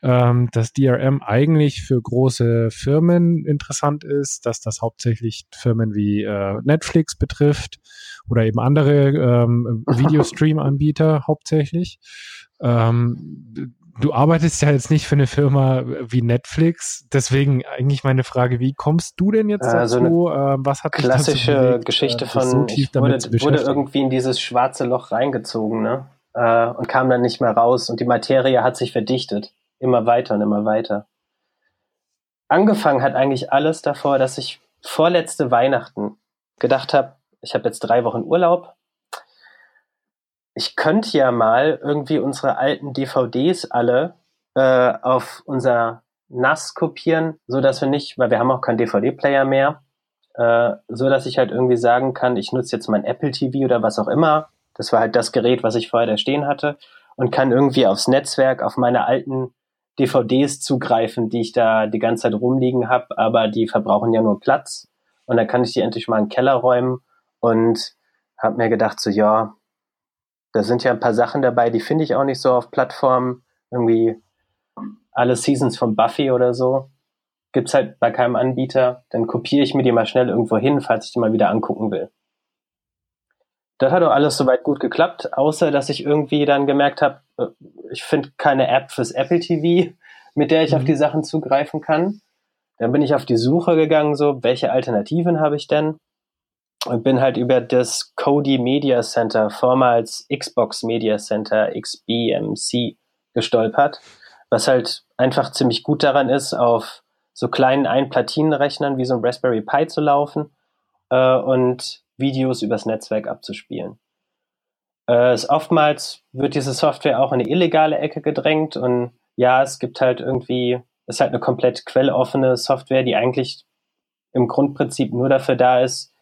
[SPEAKER 4] ähm, dass DRM eigentlich für große Firmen interessant ist, dass das hauptsächlich Firmen wie äh, Netflix betrifft oder eben andere ähm, Videostream-Anbieter hauptsächlich. Ähm, du arbeitest ja jetzt nicht für eine Firma wie Netflix, deswegen eigentlich meine Frage, wie kommst du denn jetzt also dazu?
[SPEAKER 3] Äh, was hat klassische bewegt, Geschichte äh, von so ich wurde, wurde irgendwie in dieses schwarze Loch reingezogen, ne? Äh, und kam dann nicht mehr raus und die Materie hat sich verdichtet, immer weiter und immer weiter. Angefangen hat eigentlich alles davor, dass ich vorletzte Weihnachten gedacht habe, ich habe jetzt drei Wochen Urlaub. Ich könnte ja mal irgendwie unsere alten DVDs alle äh, auf unser NAS kopieren, so dass wir nicht, weil wir haben auch keinen DVD-Player mehr, äh, so dass ich halt irgendwie sagen kann, ich nutze jetzt mein Apple TV oder was auch immer. Das war halt das Gerät, was ich vorher da stehen hatte und kann irgendwie aufs Netzwerk auf meine alten DVDs zugreifen, die ich da die ganze Zeit rumliegen habe, aber die verbrauchen ja nur Platz. Und dann kann ich die endlich mal in den Keller räumen und habe mir gedacht, so ja, da sind ja ein paar Sachen dabei, die finde ich auch nicht so auf Plattformen. Irgendwie alle Seasons von Buffy oder so. Gibt's halt bei keinem Anbieter. Dann kopiere ich mir die mal schnell irgendwo hin, falls ich die mal wieder angucken will. Das hat auch alles soweit gut geklappt, außer dass ich irgendwie dann gemerkt habe, äh, ich finde keine App fürs Apple TV, mit der ich mhm. auf die Sachen zugreifen kann. Dann bin ich auf die Suche gegangen, so, welche Alternativen habe ich denn? Und bin halt über das Kodi Media Center, vormals Xbox Media Center, XBMC, gestolpert, was halt einfach ziemlich gut daran ist, auf so kleinen Einplatinenrechnern wie so ein Raspberry Pi zu laufen äh, und Videos übers Netzwerk abzuspielen. Äh, es oftmals wird diese Software auch in eine illegale Ecke gedrängt und ja, es gibt halt irgendwie, es ist halt eine komplett quelloffene Software, die eigentlich im Grundprinzip nur dafür da ist,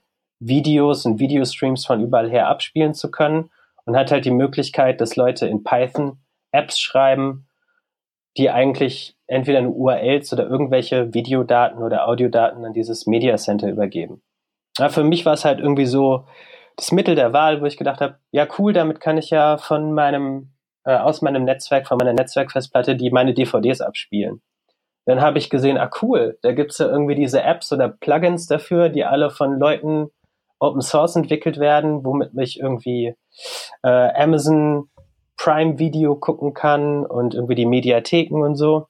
[SPEAKER 3] Videos und Videostreams von überall her abspielen zu können und hat halt die Möglichkeit, dass Leute in Python Apps schreiben, die eigentlich entweder nur URLs oder irgendwelche Videodaten oder Audiodaten an dieses Media Center übergeben. Ja, für mich war es halt irgendwie so das Mittel der Wahl, wo ich gedacht habe, ja cool, damit kann ich ja von meinem äh, aus meinem Netzwerk, von meiner Netzwerkfestplatte, die meine DVDs abspielen. Dann habe ich gesehen, ah cool, da gibt's ja irgendwie diese Apps oder Plugins dafür, die alle von Leuten Open Source entwickelt werden, womit mich irgendwie äh, Amazon Prime Video gucken kann und irgendwie die Mediatheken und so.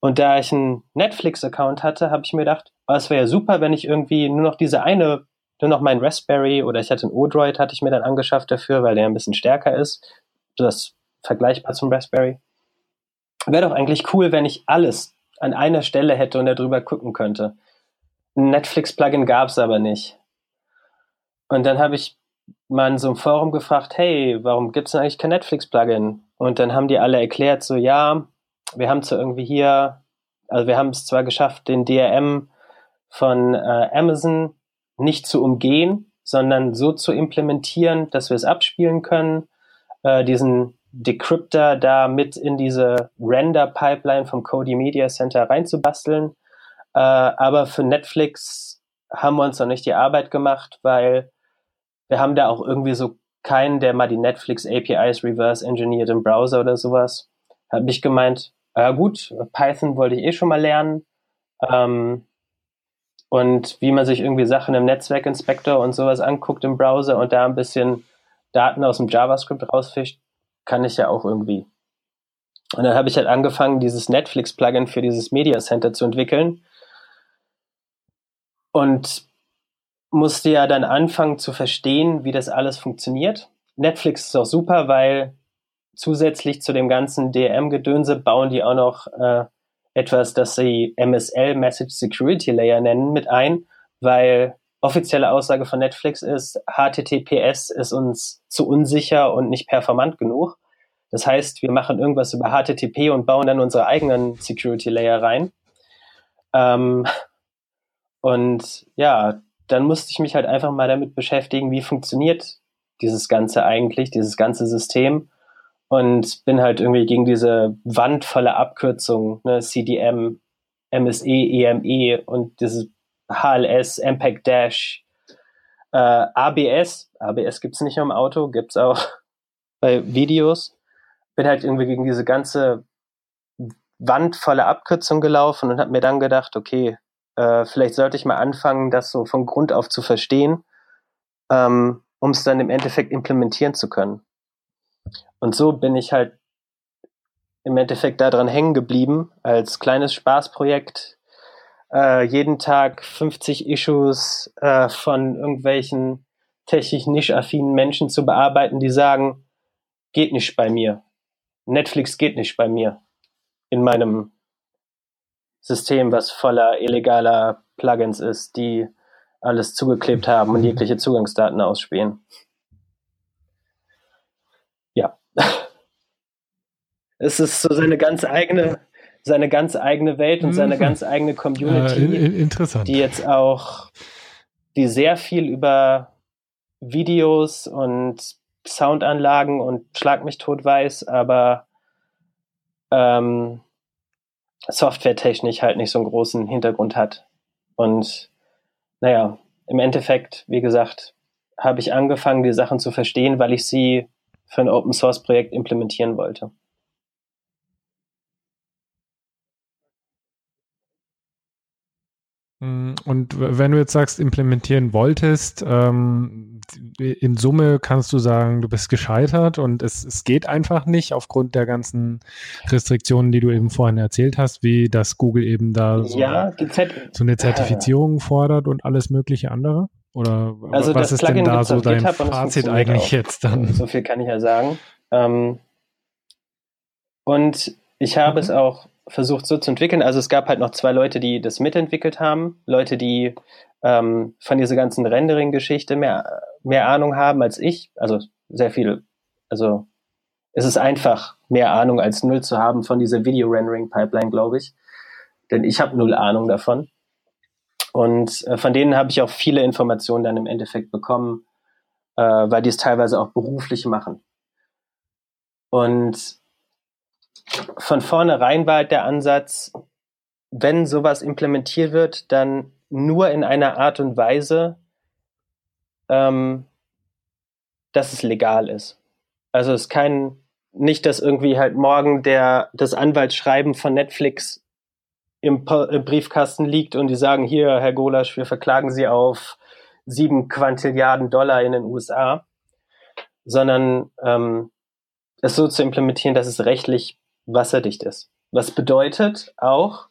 [SPEAKER 3] Und da ich einen Netflix-Account hatte, habe ich mir gedacht, oh, es wäre ja super, wenn ich irgendwie nur noch diese eine, nur noch mein Raspberry oder ich hatte einen Odroid, hatte ich mir dann angeschafft dafür, weil der ein bisschen stärker ist. Das vergleichbar zum Raspberry. Wäre doch eigentlich cool, wenn ich alles an einer Stelle hätte und darüber gucken könnte. Ein Netflix-Plugin gab es aber nicht. Und dann habe ich mal in so einem Forum gefragt, hey, warum gibt es eigentlich kein Netflix-Plugin? Und dann haben die alle erklärt, so ja, wir haben zwar irgendwie hier, also wir haben es zwar geschafft, den DRM von äh, Amazon nicht zu umgehen, sondern so zu implementieren, dass wir es abspielen können, äh, diesen Decryptor da mit in diese Render-Pipeline vom Kodi Media Center reinzubasteln. Äh, aber für Netflix haben wir uns noch nicht die Arbeit gemacht, weil wir haben da auch irgendwie so keinen, der mal die Netflix APIs reverse engineert im Browser oder sowas. Habe ich gemeint, äh, gut, Python wollte ich eh schon mal lernen. Ähm, und wie man sich irgendwie Sachen im Netzwerkinspektor und sowas anguckt im Browser und da ein bisschen Daten aus dem JavaScript rausfischt, kann ich ja auch irgendwie. Und dann habe ich halt angefangen, dieses Netflix-Plugin für dieses Media Center zu entwickeln. Und musste ja dann anfangen zu verstehen, wie das alles funktioniert. Netflix ist auch super, weil zusätzlich zu dem ganzen DRM-Gedönse bauen die auch noch äh, etwas, das sie MSL Message Security Layer nennen, mit ein, weil offizielle Aussage von Netflix ist, HTTPS ist uns zu unsicher und nicht performant genug. Das heißt, wir machen irgendwas über HTTP und bauen dann unsere eigenen Security Layer rein. Ähm, und ja, dann musste ich mich halt einfach mal damit beschäftigen, wie funktioniert dieses Ganze eigentlich, dieses ganze System und bin halt irgendwie gegen diese Wand voller Abkürzungen, ne, CDM, MSE, EME und dieses HLS, MPEG Dash, äh, ABS, ABS gibt's nicht nur im Auto, gibt's auch bei Videos. Bin halt irgendwie gegen diese ganze Wand voller Abkürzungen gelaufen und habe mir dann gedacht, okay, äh, vielleicht sollte ich mal anfangen, das so von Grund auf zu verstehen, ähm, um es dann im Endeffekt implementieren zu können. Und so bin ich halt im Endeffekt daran hängen geblieben, als kleines Spaßprojekt äh, jeden Tag 50 Issues äh, von irgendwelchen technisch nischaffinen Menschen zu bearbeiten, die sagen, geht nicht bei mir. Netflix geht nicht bei mir in meinem System, was voller illegaler Plugins ist, die alles zugeklebt haben und jegliche Zugangsdaten ausspähen. Ja. Es ist so seine ganz eigene, seine ganz eigene Welt und seine mhm. ganz eigene Community.
[SPEAKER 4] Äh, interessant.
[SPEAKER 3] Die jetzt auch, die sehr viel über Videos und Soundanlagen und Schlag mich tot weiß, aber ähm, softwaretechnisch halt nicht so einen großen Hintergrund hat. Und naja, im Endeffekt, wie gesagt, habe ich angefangen, die Sachen zu verstehen, weil ich sie für ein Open Source Projekt implementieren wollte.
[SPEAKER 4] Mm, und wenn du jetzt sagst, implementieren wolltest, ähm, in Summe kannst du sagen, du bist gescheitert und es, es geht einfach nicht aufgrund der ganzen Restriktionen, die du eben vorhin erzählt hast, wie dass Google eben da so,
[SPEAKER 3] ja,
[SPEAKER 4] so eine Zertifizierung fordert und alles mögliche andere? Oder
[SPEAKER 3] also
[SPEAKER 4] was ist denn da so dein Fazit eigentlich
[SPEAKER 3] auch.
[SPEAKER 4] jetzt dann?
[SPEAKER 3] So viel kann ich ja sagen. Ähm, und ich habe mhm. es auch versucht so zu entwickeln. Also es gab halt noch zwei Leute, die das mitentwickelt haben, Leute, die ähm, von dieser ganzen Rendering-Geschichte mehr, mehr Ahnung haben als ich. Also sehr viel. Also es ist einfach mehr Ahnung als null zu haben von dieser Video-Rendering-Pipeline, glaube ich. Denn ich habe null Ahnung davon. Und äh, von denen habe ich auch viele Informationen dann im Endeffekt bekommen, äh, weil die es teilweise auch beruflich machen. Und von vornherein war halt der Ansatz, wenn sowas implementiert wird, dann nur in einer Art und Weise, ähm, dass es legal ist. Also es kann nicht, dass irgendwie halt morgen der das Anwaltsschreiben von Netflix im, im Briefkasten liegt und die sagen hier, Herr Golasch, wir verklagen Sie auf sieben Quantilliarden Dollar in den USA, sondern ähm, es so zu implementieren, dass es rechtlich wasserdicht ist. Was bedeutet auch,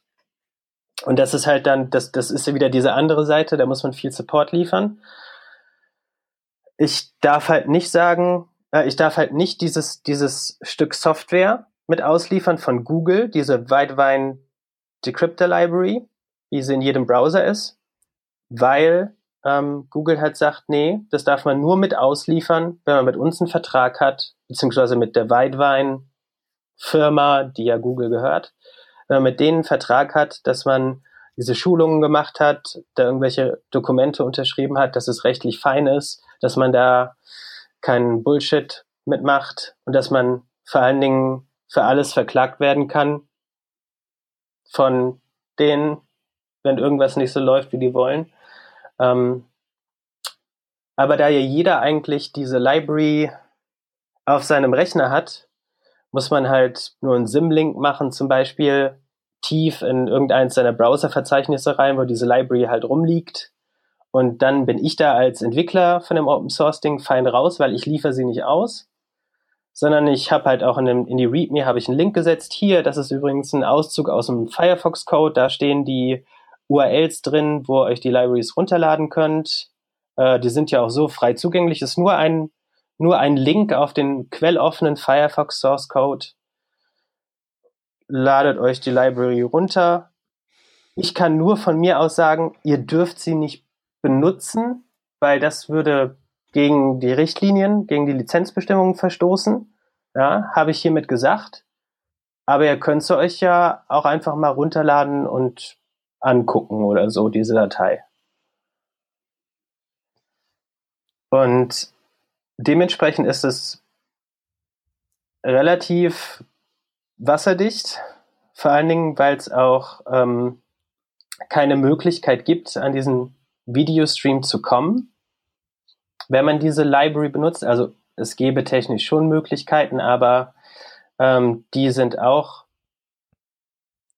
[SPEAKER 3] und das ist halt dann, das, das ist ja wieder diese andere Seite, da muss man viel Support liefern. Ich darf halt nicht sagen, äh, ich darf halt nicht dieses, dieses Stück Software mit ausliefern von Google, diese Widevine Decryptor Library, wie sie in jedem Browser ist, weil ähm, Google halt sagt, nee, das darf man nur mit ausliefern, wenn man mit uns einen Vertrag hat, beziehungsweise mit der Widevine Firma, die ja Google gehört, wenn man mit denen einen Vertrag hat, dass man diese Schulungen gemacht hat, da irgendwelche Dokumente unterschrieben hat, dass es rechtlich fein ist, dass man da keinen Bullshit mitmacht und dass man vor allen Dingen für alles verklagt werden kann von denen, wenn irgendwas nicht so läuft, wie die wollen. Ähm, aber da ja jeder eigentlich diese Library auf seinem Rechner hat, muss man halt nur einen Sim-Link machen, zum Beispiel tief in irgendeins seiner Browser-Verzeichnisse rein, wo diese Library halt rumliegt. Und dann bin ich da als Entwickler von dem Open Source Ding fein raus, weil ich liefere sie nicht aus, sondern ich habe halt auch in, dem, in die README habe ich einen Link gesetzt. Hier, das ist übrigens ein Auszug aus dem Firefox Code. Da stehen die URLs drin, wo ihr euch die Libraries runterladen könnt. Äh, die sind ja auch so frei zugänglich. Ist nur ein nur ein Link auf den quelloffenen Firefox Source Code. Ladet euch die Library runter. Ich kann nur von mir aus sagen, ihr dürft sie nicht benutzen, weil das würde gegen die Richtlinien, gegen die Lizenzbestimmungen verstoßen. Ja, habe ich hiermit gesagt. Aber ihr könnt sie euch ja auch einfach mal runterladen und angucken oder so, diese Datei. Und dementsprechend ist es relativ wasserdicht, vor allen Dingen, weil es auch ähm, keine Möglichkeit gibt, an diesen Videostream zu kommen, wenn man diese Library benutzt. Also es gäbe technisch schon Möglichkeiten, aber ähm, die sind auch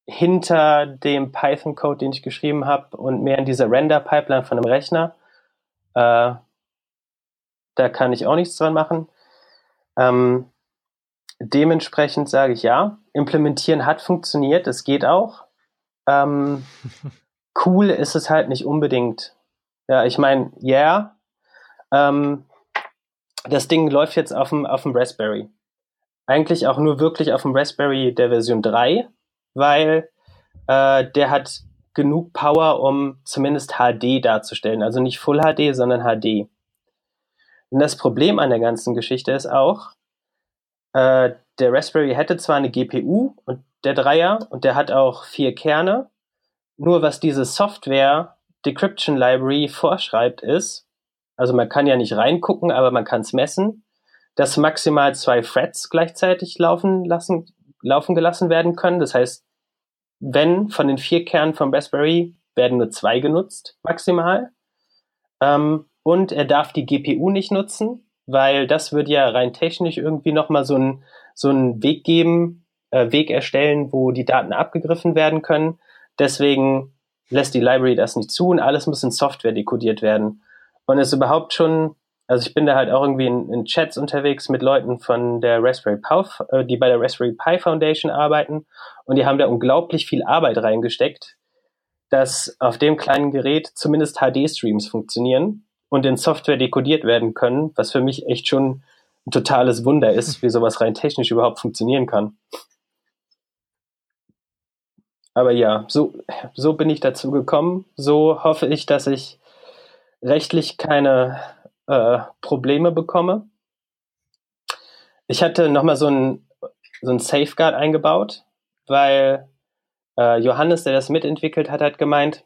[SPEAKER 3] hinter dem Python-Code, den ich geschrieben habe, und mehr in dieser Render-Pipeline von einem Rechner. Äh, da kann ich auch nichts dran machen. Ähm, dementsprechend sage ich ja, implementieren hat funktioniert, es geht auch. Ähm, cool ist es halt nicht unbedingt. Ja, ich meine, ja, yeah, ähm, das Ding läuft jetzt auf dem, auf dem Raspberry. Eigentlich auch nur wirklich auf dem Raspberry der Version 3, weil äh, der hat genug Power, um zumindest HD darzustellen. Also nicht Full HD, sondern HD. Und das Problem an der ganzen Geschichte ist auch, äh, der Raspberry hätte zwar eine GPU und der Dreier und der hat auch vier Kerne, nur was diese Software Decryption Library vorschreibt ist, also man kann ja nicht reingucken, aber man kann es messen, dass maximal zwei Threads gleichzeitig laufen lassen, laufen gelassen werden können. Das heißt, wenn von den vier Kernen vom Raspberry werden nur zwei genutzt, maximal. Ähm, und er darf die GPU nicht nutzen, weil das würde ja rein technisch irgendwie nochmal so einen so einen Weg geben, äh, Weg erstellen, wo die Daten abgegriffen werden können. Deswegen lässt die Library das nicht zu und alles muss in Software dekodiert werden. Und es ist überhaupt schon, also ich bin da halt auch irgendwie in, in Chats unterwegs mit Leuten von der Raspberry Pi, äh, die bei der Raspberry Pi Foundation arbeiten und die haben da unglaublich viel Arbeit reingesteckt, dass auf dem kleinen Gerät zumindest HD-Streams funktionieren und in Software dekodiert werden können, was für mich echt schon ein totales Wunder ist, wie sowas rein technisch überhaupt funktionieren kann. Aber ja, so, so bin ich dazu gekommen. So hoffe ich, dass ich rechtlich keine äh, Probleme bekomme. Ich hatte nochmal so ein, so ein Safeguard eingebaut, weil äh, Johannes, der das mitentwickelt hat, hat gemeint,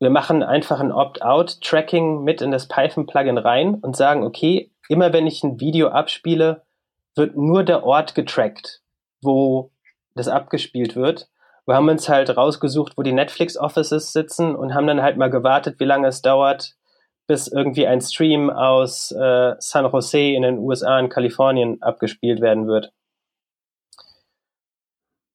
[SPEAKER 3] wir machen einfach ein Opt-out-Tracking mit in das Python-Plugin rein und sagen, okay, immer wenn ich ein Video abspiele, wird nur der Ort getrackt, wo das abgespielt wird. Wir haben uns halt rausgesucht, wo die Netflix Offices sitzen und haben dann halt mal gewartet, wie lange es dauert, bis irgendwie ein Stream aus äh, San Jose in den USA in Kalifornien abgespielt werden wird.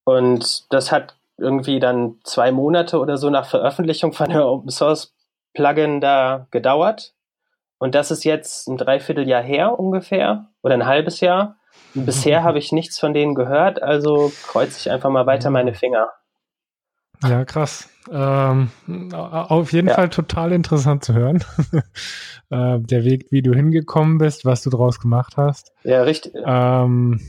[SPEAKER 3] Und das hat irgendwie dann zwei Monate oder so nach Veröffentlichung von der Open Source Plugin da gedauert. Und das ist jetzt ein Dreivierteljahr her ungefähr oder ein halbes Jahr. Und bisher habe ich nichts von denen gehört, also kreuze ich einfach mal weiter meine Finger.
[SPEAKER 4] Ja, krass. Ähm, auf jeden ja. Fall total interessant zu hören. äh, der Weg, wie du hingekommen bist, was du draus gemacht hast.
[SPEAKER 3] Ja, richtig.
[SPEAKER 4] Ähm,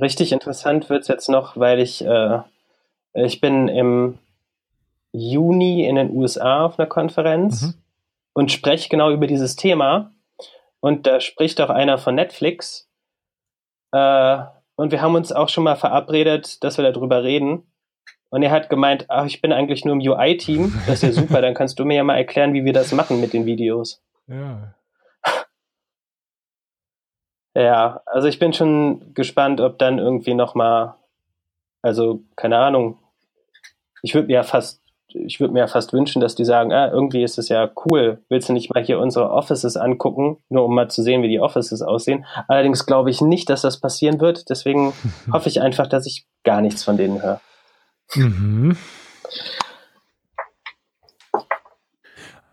[SPEAKER 3] richtig interessant wird es jetzt noch, weil ich, äh, ich bin im Juni in den USA auf einer Konferenz mhm. und spreche genau über dieses Thema. Und da spricht auch einer von Netflix. Äh, und wir haben uns auch schon mal verabredet, dass wir darüber reden. Und er hat gemeint, ach, ich bin eigentlich nur im UI-Team. Das ist ja super, dann kannst du mir ja mal erklären, wie wir das machen mit den Videos.
[SPEAKER 4] Ja.
[SPEAKER 3] Ja, also ich bin schon gespannt, ob dann irgendwie nochmal, also keine Ahnung, ich würde mir ja fast, ich würde mir ja fast wünschen, dass die sagen, ah, irgendwie ist es ja cool, willst du nicht mal hier unsere Offices angucken, nur um mal zu sehen, wie die Offices aussehen. Allerdings glaube ich nicht, dass das passieren wird, deswegen hoffe ich einfach, dass ich gar nichts von denen höre. Mhm.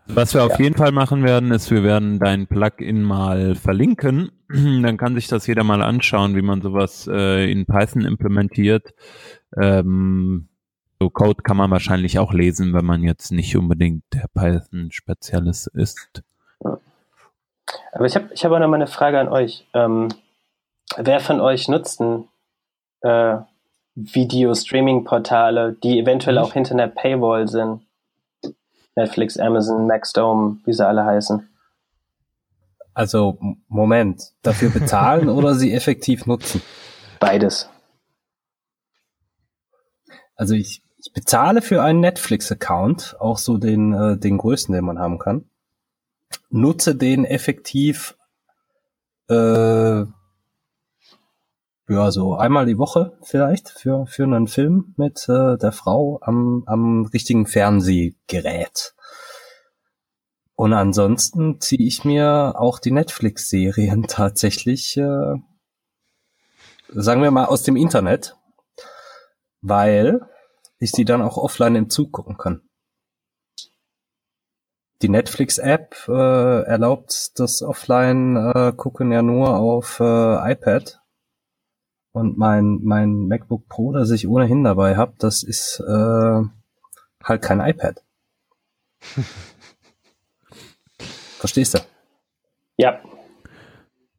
[SPEAKER 1] Was wir auf jeden Fall machen werden, ist, wir werden dein Plugin mal verlinken. Dann kann sich das jeder mal anschauen, wie man sowas äh, in Python implementiert. Ähm, so Code kann man wahrscheinlich auch lesen, wenn man jetzt nicht unbedingt der Python-Spezialist ist.
[SPEAKER 3] Aber ich habe ich hab auch noch mal eine Frage an euch. Ähm, wer von euch nutzt ein äh, Video-Streaming-Portale, die eventuell auch hinter einer Paywall sind? Netflix, Amazon, Maxdome, wie sie alle heißen.
[SPEAKER 2] Also, Moment, dafür bezahlen oder sie effektiv nutzen?
[SPEAKER 3] Beides.
[SPEAKER 2] Also ich, ich bezahle für einen Netflix-Account, auch so den, äh, den größten, den man haben kann. Nutze den effektiv äh, ja, so einmal die Woche vielleicht für, für einen Film mit äh, der Frau am, am richtigen Fernsehgerät. Und ansonsten ziehe ich mir auch die Netflix-Serien tatsächlich, äh, sagen wir mal, aus dem Internet, weil ich sie dann auch offline im Zug gucken kann. Die Netflix-App äh, erlaubt das Offline-Gucken äh, ja nur auf äh, iPad und mein, mein MacBook Pro, das ich ohnehin dabei habe, das ist äh, halt kein iPad. Verstehst du?
[SPEAKER 3] Ja.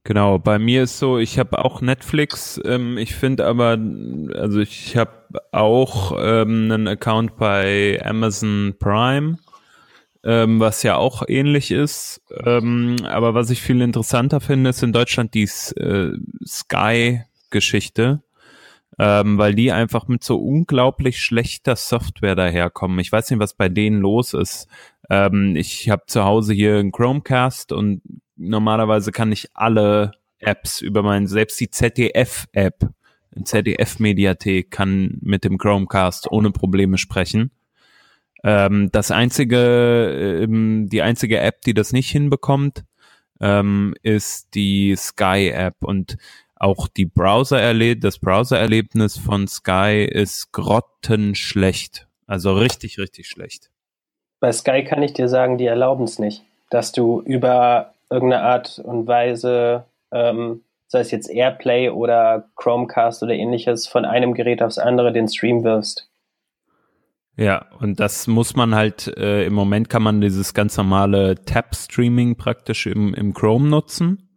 [SPEAKER 1] Genau, bei mir ist so, ich habe auch Netflix, ähm, ich finde aber, also ich habe auch ähm, einen Account bei Amazon Prime, ähm, was ja auch ähnlich ist. Ähm, aber was ich viel interessanter finde, ist in Deutschland die äh, Sky Geschichte, ähm, weil die einfach mit so unglaublich schlechter Software daherkommen. Ich weiß nicht, was bei denen los ist. Ähm, ich habe zu Hause hier einen Chromecast und normalerweise kann ich alle Apps über meinen, selbst die ZDF-App ZDF-Mediathek kann mit dem Chromecast ohne Probleme sprechen. Ähm, das einzige, ähm, die einzige App, die das nicht hinbekommt, ähm, ist die Sky App und auch die Browser das Browser-Erlebnis von Sky ist grottenschlecht. Also richtig, richtig schlecht.
[SPEAKER 3] Bei Sky kann ich dir sagen, die erlauben es nicht, dass du über irgendeine Art und Weise, ähm, sei es jetzt Airplay oder Chromecast oder ähnliches, von einem Gerät aufs andere den Stream wirfst.
[SPEAKER 1] Ja, und das muss man halt, äh, im Moment kann man dieses ganz normale Tab-Streaming praktisch im, im Chrome nutzen,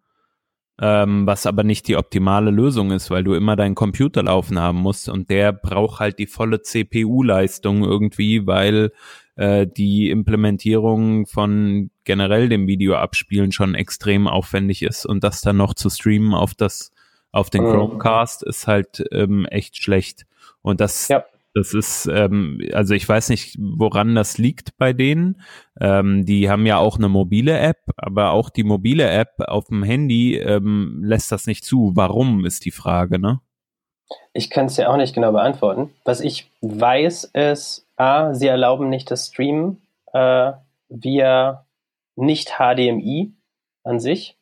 [SPEAKER 1] ähm, was aber nicht die optimale Lösung ist, weil du immer deinen Computer laufen haben musst und der braucht halt die volle CPU-Leistung irgendwie, weil äh, die Implementierung von generell dem Video abspielen schon extrem aufwendig ist und das dann noch zu streamen auf das auf den mhm. Chromecast ist halt ähm, echt schlecht. Und das ja. Das ist, ähm, also ich weiß nicht, woran das liegt bei denen. Ähm, die haben ja auch eine mobile App, aber auch die mobile App auf dem Handy ähm, lässt das nicht zu. Warum ist die Frage, ne?
[SPEAKER 3] Ich kann es ja auch nicht genau beantworten. Was ich weiß, ist, a, sie erlauben nicht das Streamen äh, via nicht HDMI an sich.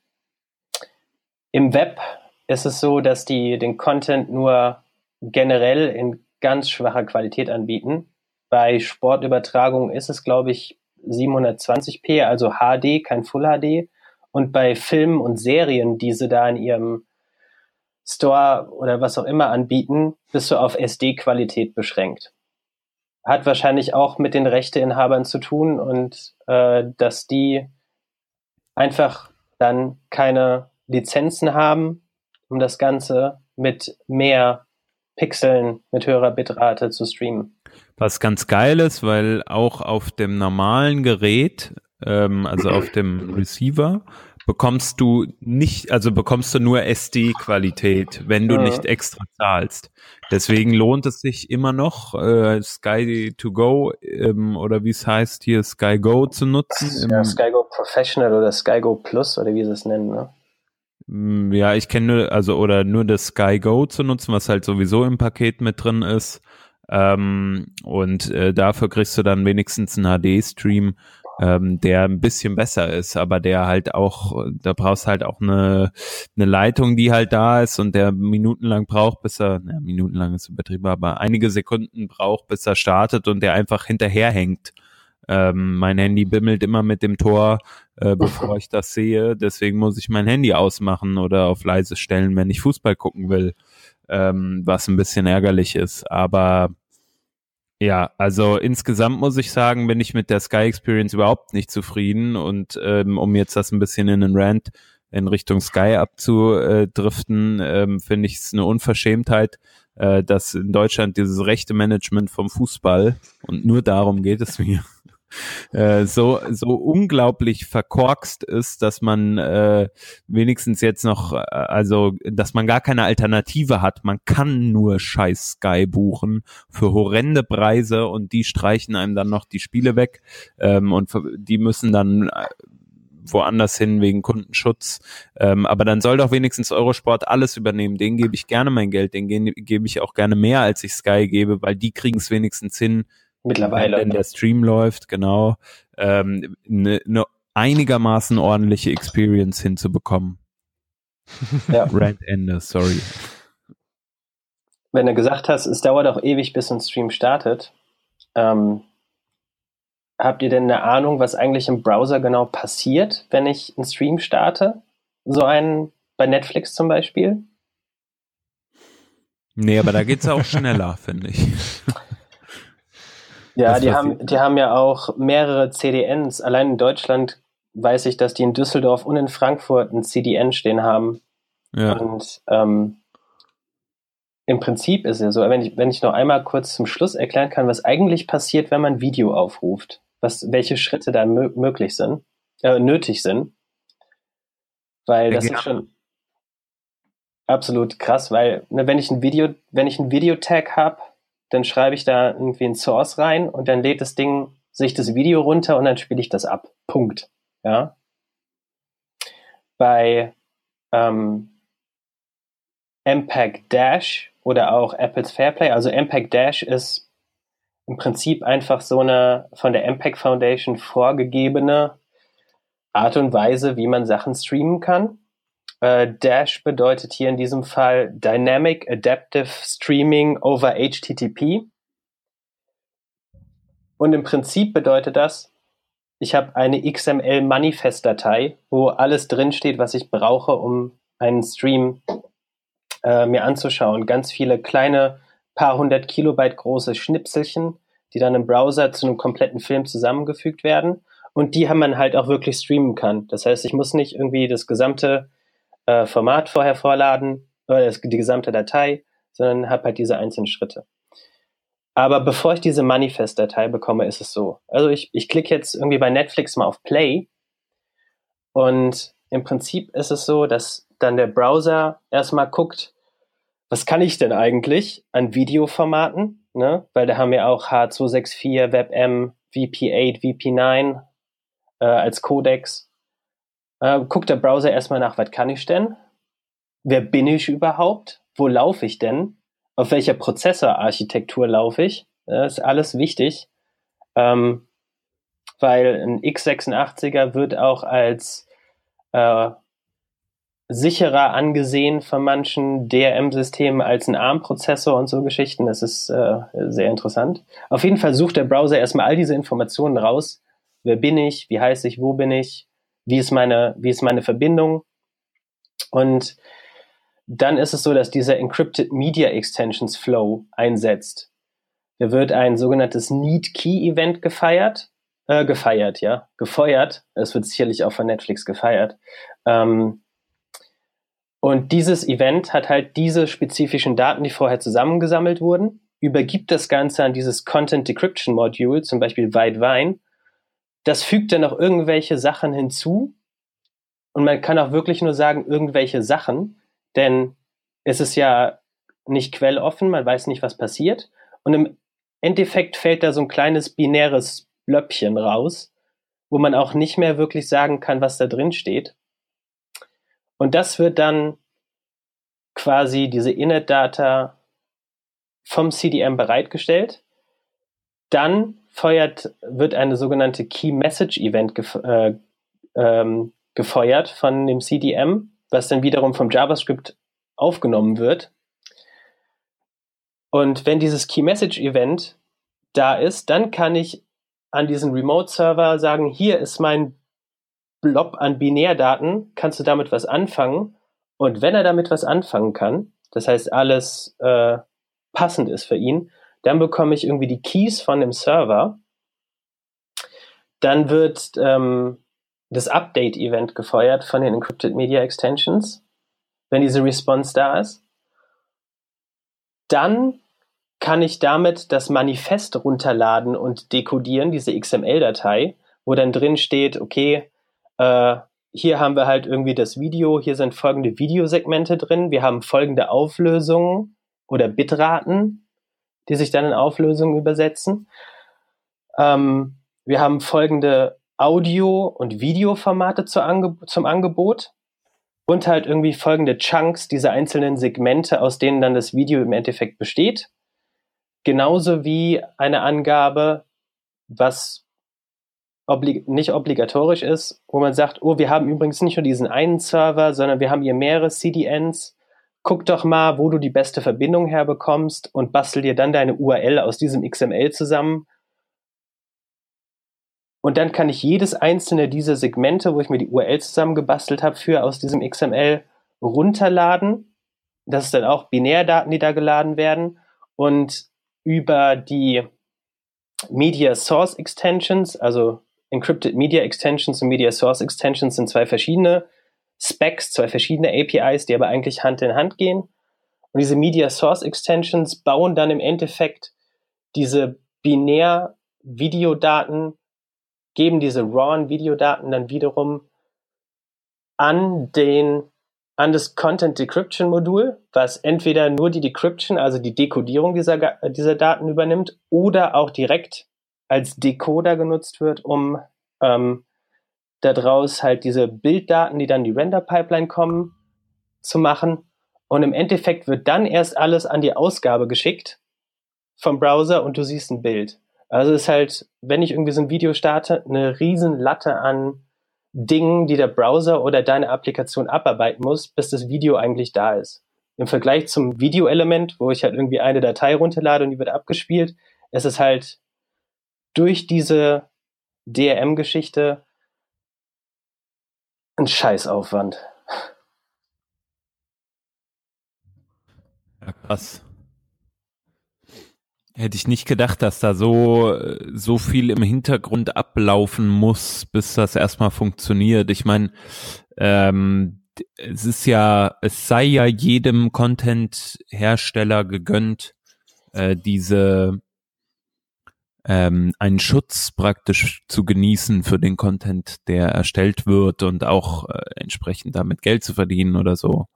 [SPEAKER 3] Im Web ist es so, dass die den Content nur generell in ganz schwacher Qualität anbieten. Bei Sportübertragungen ist es, glaube ich, 720p, also HD, kein Full HD. Und bei Filmen und Serien, die sie da in ihrem Store oder was auch immer anbieten, bist du auf SD-Qualität beschränkt. Hat wahrscheinlich auch mit den Rechteinhabern zu tun und äh, dass die einfach dann keine Lizenzen haben, um das Ganze mit mehr Pixeln mit höherer Bitrate zu streamen.
[SPEAKER 1] Was ganz geil ist, weil auch auf dem normalen Gerät, ähm, also auf dem Receiver, bekommst du nicht, also bekommst du nur SD-Qualität, wenn du ja. nicht extra zahlst. Deswegen lohnt es sich immer noch, äh, Sky to Go ähm, oder wie es heißt hier, Sky Go zu nutzen.
[SPEAKER 3] Ja, Sky Go Professional oder Sky Go Plus oder wie sie es nennen, ne?
[SPEAKER 1] Mm, ja, ich kenne nur, also oder nur das Sky Go zu nutzen, was halt sowieso im Paket mit drin ist. Ähm, und äh, dafür kriegst du dann wenigstens einen HD-Stream, ähm, der ein bisschen besser ist, aber der halt auch, da brauchst halt auch eine, eine Leitung, die halt da ist und der minutenlang braucht, bis er, na, minutenlang ist übertrieben, aber einige Sekunden braucht, bis er startet und der einfach hinterherhängt. Ähm, mein Handy bimmelt immer mit dem Tor, äh, bevor ich das sehe. Deswegen muss ich mein Handy ausmachen oder auf leise stellen, wenn ich Fußball gucken will, ähm, was ein bisschen ärgerlich ist. Aber ja, also insgesamt muss ich sagen, bin ich mit der Sky Experience überhaupt nicht zufrieden. Und ähm, um jetzt das ein bisschen in den Rant in Richtung Sky abzudriften, ähm, finde ich es eine Unverschämtheit, äh, dass in Deutschland dieses rechte Management vom Fußball und nur darum geht es mir äh, so, so unglaublich verkorkst ist, dass man äh, wenigstens jetzt noch, äh, also, dass man gar keine Alternative hat. Man kann nur scheiß Sky buchen für horrende Preise und die streichen einem dann noch die Spiele weg ähm, und die müssen dann äh, woanders hin wegen Kundenschutz. Ähm, aber dann soll doch wenigstens Eurosport alles übernehmen. Den gebe ich gerne mein Geld, den gebe ich auch gerne mehr, als ich Sky gebe, weil die kriegen es wenigstens hin,
[SPEAKER 3] Mittlerweile.
[SPEAKER 1] Wenn der Stream läuft, genau, ähm, eine ne einigermaßen ordentliche Experience hinzubekommen. Ja. Rant Ende, sorry.
[SPEAKER 3] Wenn du gesagt hast, es dauert auch ewig, bis ein Stream startet, ähm, habt ihr denn eine Ahnung, was eigentlich im Browser genau passiert, wenn ich einen Stream starte? So einen bei Netflix zum Beispiel?
[SPEAKER 1] Nee, aber da geht's auch schneller, finde ich.
[SPEAKER 3] Ja, die haben, die haben ja auch mehrere CDNs. Allein in Deutschland weiß ich, dass die in Düsseldorf und in Frankfurt ein CDN stehen haben. Ja. Und ähm, im Prinzip ist es so, wenn ich, wenn ich noch einmal kurz zum Schluss erklären kann, was eigentlich passiert, wenn man Video aufruft, was, welche Schritte da möglich sind, äh, nötig sind. Weil das ja. ist schon absolut krass, weil ne, wenn ich ein Video, wenn ich ein Videotag habe, dann schreibe ich da irgendwie ein Source rein und dann lädt das Ding sich das Video runter und dann spiele ich das ab. Punkt. Ja. Bei ähm, MPEG Dash oder auch Apples Fairplay. Also MPEG Dash ist im Prinzip einfach so eine von der MPEG Foundation vorgegebene Art und Weise, wie man Sachen streamen kann. Äh, Dash bedeutet hier in diesem Fall Dynamic Adaptive Streaming over HTTP. Und im Prinzip bedeutet das, ich habe eine XML-Manifest-Datei, wo alles drinsteht, was ich brauche, um einen Stream äh, mir anzuschauen. Ganz viele kleine, paar hundert Kilobyte große Schnipselchen, die dann im Browser zu einem kompletten Film zusammengefügt werden und die haben man halt auch wirklich streamen kann. Das heißt, ich muss nicht irgendwie das gesamte äh, Format vorher vorladen oder das, die gesamte Datei, sondern habe halt diese einzelnen Schritte. Aber bevor ich diese Manifest-Datei bekomme, ist es so. Also ich, ich klicke jetzt irgendwie bei Netflix mal auf Play und im Prinzip ist es so, dass dann der Browser erstmal guckt, was kann ich denn eigentlich an Videoformaten? Ne? Weil da haben wir auch H264, WebM, VP8, VP9 äh, als Codex. Äh, guckt der Browser erstmal nach, was kann ich denn? Wer bin ich überhaupt? Wo laufe ich denn? Auf welcher Prozessorarchitektur laufe ich? Das ist alles wichtig, ähm, weil ein x86er wird auch als äh, sicherer angesehen von manchen DRM-Systemen als ein ARM-Prozessor und so Geschichten. Das ist äh, sehr interessant. Auf jeden Fall sucht der Browser erstmal all diese Informationen raus. Wer bin ich? Wie heiße ich? Wo bin ich? Wie ist meine, wie ist meine Verbindung? Und dann ist es so, dass dieser Encrypted Media Extensions Flow einsetzt. Da wird ein sogenanntes Need Key Event gefeiert, äh, gefeiert, ja, gefeuert. Es wird sicherlich auch von Netflix gefeiert. Ähm, und dieses Event hat halt diese spezifischen Daten, die vorher zusammengesammelt wurden, übergibt das Ganze an dieses Content Decryption Module, zum Beispiel Weidwein. Das fügt dann noch irgendwelche Sachen hinzu. Und man kann auch wirklich nur sagen, irgendwelche Sachen, denn es ist ja nicht quelloffen, man weiß nicht, was passiert. Und im Endeffekt fällt da so ein kleines binäres Blöppchen raus, wo man auch nicht mehr wirklich sagen kann, was da drin steht. Und das wird dann quasi diese Init-Data vom CDM bereitgestellt. Dann feuert, wird eine sogenannte Key Message Event gef äh, ähm, gefeuert von dem CDM, was dann wiederum vom JavaScript aufgenommen wird. Und wenn dieses Key Message Event da ist, dann kann ich an diesen Remote Server sagen, hier ist mein Blob an Binärdaten, kannst du damit was anfangen? Und wenn er damit was anfangen kann, das heißt alles äh, passend ist für ihn, dann bekomme ich irgendwie die Keys von dem Server. Dann wird ähm, das Update-Event gefeuert von den Encrypted Media Extensions, wenn diese Response da ist. Dann kann ich damit das Manifest runterladen und dekodieren, diese XML-Datei, wo dann drin steht, okay, äh, hier haben wir halt irgendwie das Video, hier sind folgende Videosegmente drin, wir haben folgende Auflösungen oder Bitraten, die sich dann in Auflösungen übersetzen. Ähm, wir haben folgende Audio- und Videoformate zu Ange zum Angebot und halt irgendwie folgende Chunks, diese einzelnen Segmente, aus denen dann das Video im Endeffekt besteht. Genauso wie eine Angabe, was oblig nicht obligatorisch ist, wo man sagt, oh, wir haben übrigens nicht nur diesen einen Server, sondern wir haben hier mehrere CDNs. Guck doch mal, wo du die beste Verbindung herbekommst und bastel dir dann deine URL aus diesem XML zusammen. Und dann kann ich jedes einzelne dieser Segmente, wo ich mir die URL zusammengebastelt habe, für aus diesem XML runterladen. Das ist dann auch Binärdaten, die da geladen werden. Und über die Media Source Extensions, also Encrypted Media Extensions und Media Source Extensions sind zwei verschiedene Specs, zwei verschiedene APIs, die aber eigentlich Hand in Hand gehen. Und diese Media Source Extensions bauen dann im Endeffekt diese binär Videodaten, geben diese rawen Videodaten dann wiederum an den an das Content Decryption Modul, was entweder nur die Decryption, also die Dekodierung dieser, dieser Daten übernimmt oder auch direkt als Decoder genutzt wird, um ähm, daraus halt diese Bilddaten, die dann die Render-Pipeline kommen, zu machen. Und im Endeffekt wird dann erst alles an die Ausgabe geschickt vom Browser und du siehst ein Bild. Also es ist halt, wenn ich irgendwie so ein Video starte, eine riesen Latte an Dingen, die der Browser oder deine Applikation abarbeiten muss, bis das Video eigentlich da ist. Im Vergleich zum Videoelement, wo ich halt irgendwie eine Datei runterlade und die wird abgespielt, ist es halt durch diese DRM-Geschichte ein Scheißaufwand.
[SPEAKER 1] Ja, krass. Hätte ich nicht gedacht, dass da so, so viel im Hintergrund ablaufen muss, bis das erstmal funktioniert. Ich meine, ähm, es ist ja, es sei ja jedem Content-Hersteller gegönnt, äh, diese ähm, einen Schutz praktisch zu genießen für den Content, der erstellt wird und auch äh, entsprechend damit Geld zu verdienen oder so.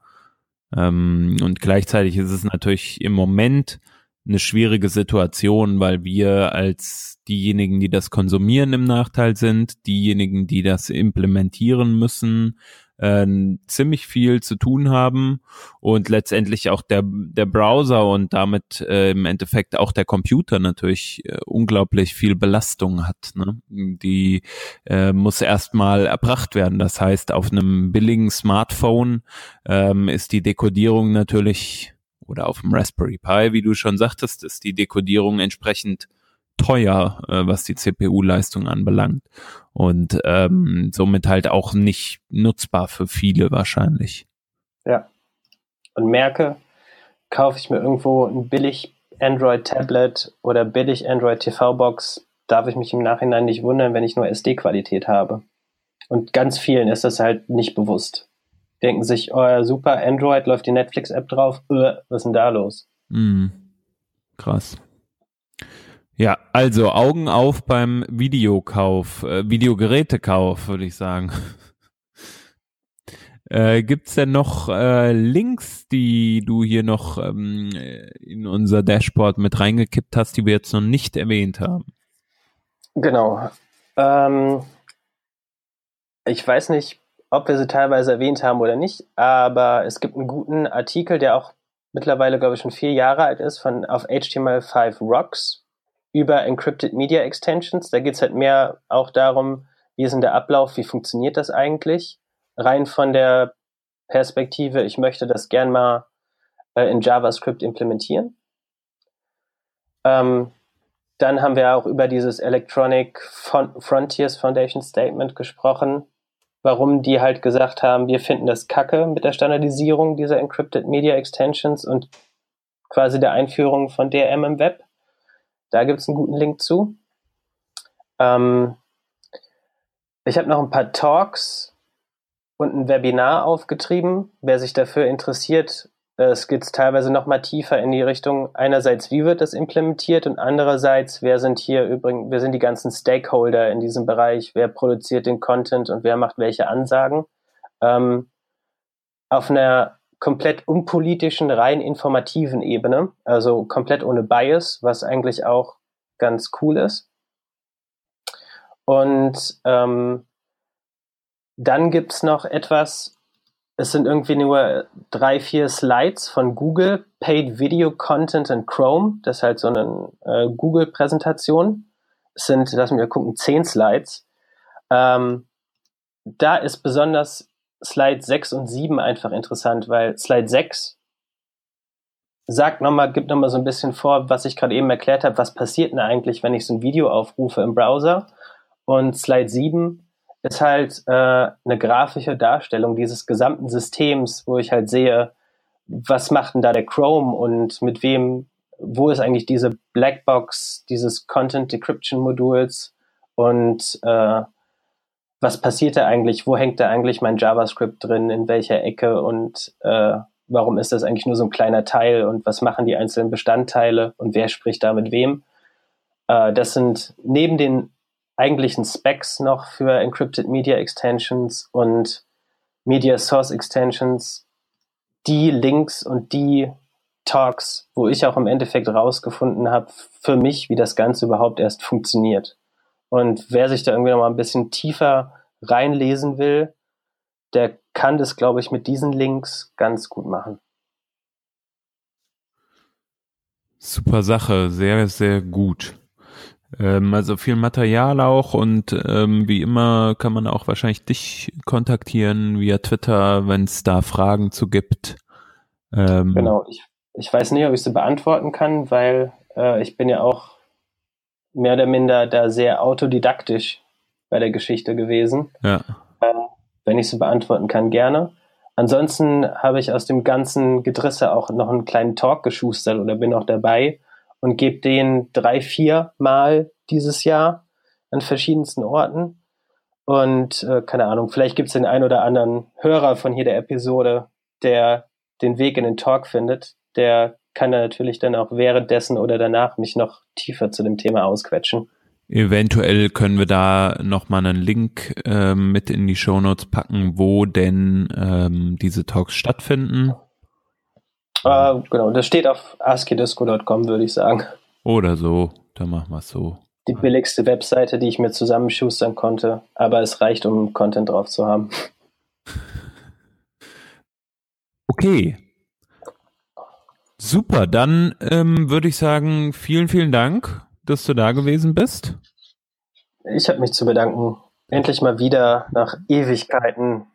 [SPEAKER 1] Ähm, und gleichzeitig ist es natürlich im Moment eine schwierige Situation, weil wir als diejenigen, die das konsumieren, im Nachteil sind, diejenigen, die das implementieren müssen, äh, ziemlich viel zu tun haben und letztendlich auch der, der Browser und damit äh, im Endeffekt auch der Computer natürlich äh, unglaublich viel Belastung hat. Ne? Die äh, muss erstmal erbracht werden. Das heißt, auf einem billigen Smartphone ähm, ist die Dekodierung natürlich oder auf dem Raspberry Pi, wie du schon sagtest, ist die Dekodierung entsprechend teuer, äh, was die CPU-Leistung anbelangt. Und ähm, somit halt auch nicht nutzbar für viele wahrscheinlich.
[SPEAKER 3] Ja. Und merke, kaufe ich mir irgendwo ein billig Android-Tablet oder billig Android-TV-Box, darf ich mich im Nachhinein nicht wundern, wenn ich nur SD-Qualität habe. Und ganz vielen ist das halt nicht bewusst denken sich, oh super, Android läuft die Netflix-App drauf, äh, was ist denn da los?
[SPEAKER 1] Mm, krass. Ja, also Augen auf beim Videokauf, äh, Videogerätekauf, würde ich sagen. Äh, Gibt es denn noch äh, Links, die du hier noch ähm, in unser Dashboard mit reingekippt hast, die wir jetzt noch nicht erwähnt haben?
[SPEAKER 3] Genau. Ähm, ich weiß nicht, ob wir sie teilweise erwähnt haben oder nicht, aber es gibt einen guten Artikel, der auch mittlerweile, glaube ich, schon vier Jahre alt ist, von auf HTML5 Rocks über Encrypted Media Extensions. Da geht es halt mehr auch darum, wie ist denn der Ablauf, wie funktioniert das eigentlich? Rein von der Perspektive, ich möchte das gern mal äh, in JavaScript implementieren. Ähm, dann haben wir auch über dieses Electronic Frontiers Foundation Statement gesprochen, warum die halt gesagt haben, wir finden das kacke mit der Standardisierung dieser Encrypted Media Extensions und quasi der Einführung von DRM im Web. Da gibt es einen guten Link zu. Ähm, ich habe noch ein paar Talks und ein Webinar aufgetrieben. Wer sich dafür interessiert, es geht teilweise noch mal tiefer in die Richtung einerseits, wie wird das implementiert und andererseits, wer sind hier übrigens, wer sind die ganzen Stakeholder in diesem Bereich, wer produziert den Content und wer macht welche Ansagen. Ähm, auf einer komplett unpolitischen, rein informativen Ebene, also komplett ohne Bias, was eigentlich auch ganz cool ist. Und ähm, dann gibt's noch etwas, es sind irgendwie nur drei, vier Slides von Google, Paid Video Content in Chrome. Das ist halt so eine äh, Google-Präsentation. Es sind, lass mich mal gucken, zehn Slides. Ähm, da ist besonders Slide 6 und 7 einfach interessant, weil Slide 6 sagt nochmal, gibt nochmal so ein bisschen vor, was ich gerade eben erklärt habe, was passiert denn eigentlich, wenn ich so ein Video aufrufe im Browser. Und Slide 7 ist halt äh, eine grafische Darstellung dieses gesamten Systems, wo ich halt sehe, was macht denn da der Chrome und mit wem, wo ist eigentlich diese Blackbox dieses Content Decryption Moduls und äh, was passiert da eigentlich, wo hängt da eigentlich mein JavaScript drin, in welcher Ecke? Und äh, warum ist das eigentlich nur so ein kleiner Teil? Und was machen die einzelnen Bestandteile? Und wer spricht da mit wem. Äh, das sind neben den eigentlichen Specs noch für Encrypted Media Extensions und Media Source Extensions die Links und die Talks, wo ich auch im Endeffekt rausgefunden habe, für mich, wie das Ganze überhaupt erst funktioniert. Und wer sich da irgendwie noch mal ein bisschen tiefer reinlesen will, der kann das, glaube ich, mit diesen Links ganz gut machen.
[SPEAKER 1] Super Sache, sehr, sehr gut. Ähm, also viel Material auch und ähm, wie immer kann man auch wahrscheinlich dich kontaktieren via Twitter, wenn es da Fragen zu gibt.
[SPEAKER 3] Ähm, genau, ich, ich weiß nicht, ob ich sie beantworten kann, weil äh, ich bin ja auch mehr oder minder da sehr autodidaktisch bei der Geschichte gewesen.
[SPEAKER 1] Ja.
[SPEAKER 3] Äh, wenn ich sie beantworten kann, gerne. Ansonsten habe ich aus dem ganzen Gedrisse auch noch einen kleinen Talk geschustert oder bin auch dabei und gebe den drei, vier Mal dieses Jahr an verschiedensten Orten. Und äh, keine Ahnung, vielleicht gibt es den einen oder anderen Hörer von jeder Episode, der den Weg in den Talk findet. Der kann dann natürlich dann auch währenddessen oder danach mich noch tiefer zu dem Thema ausquetschen.
[SPEAKER 1] Eventuell können wir da nochmal einen Link ähm, mit in die Shownotes packen, wo denn ähm, diese Talks stattfinden.
[SPEAKER 3] Äh, genau, das steht auf askidisco.com, würde ich sagen.
[SPEAKER 1] Oder so, dann machen wir es so.
[SPEAKER 3] Die billigste Webseite, die ich mir zusammenschustern konnte, aber es reicht, um Content drauf zu haben.
[SPEAKER 1] Okay. Super, dann ähm, würde ich sagen, vielen, vielen Dank dass du da gewesen bist.
[SPEAKER 3] Ich habe mich zu bedanken, endlich mal wieder nach Ewigkeiten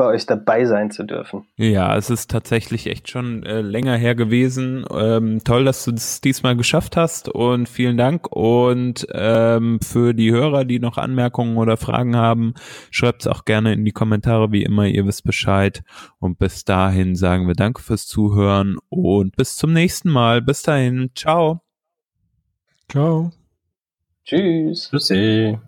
[SPEAKER 3] bei euch dabei sein zu dürfen.
[SPEAKER 1] Ja, es ist tatsächlich echt schon äh, länger her gewesen. Ähm, toll, dass du es diesmal geschafft hast und vielen Dank. Und ähm, für die Hörer, die noch Anmerkungen oder Fragen haben, schreibt es auch gerne in die Kommentare, wie immer, ihr wisst Bescheid. Und bis dahin sagen wir Danke fürs Zuhören und bis zum nächsten Mal. Bis dahin, ciao.
[SPEAKER 4] Ciao.
[SPEAKER 3] Tschüss.
[SPEAKER 2] Tschüssi.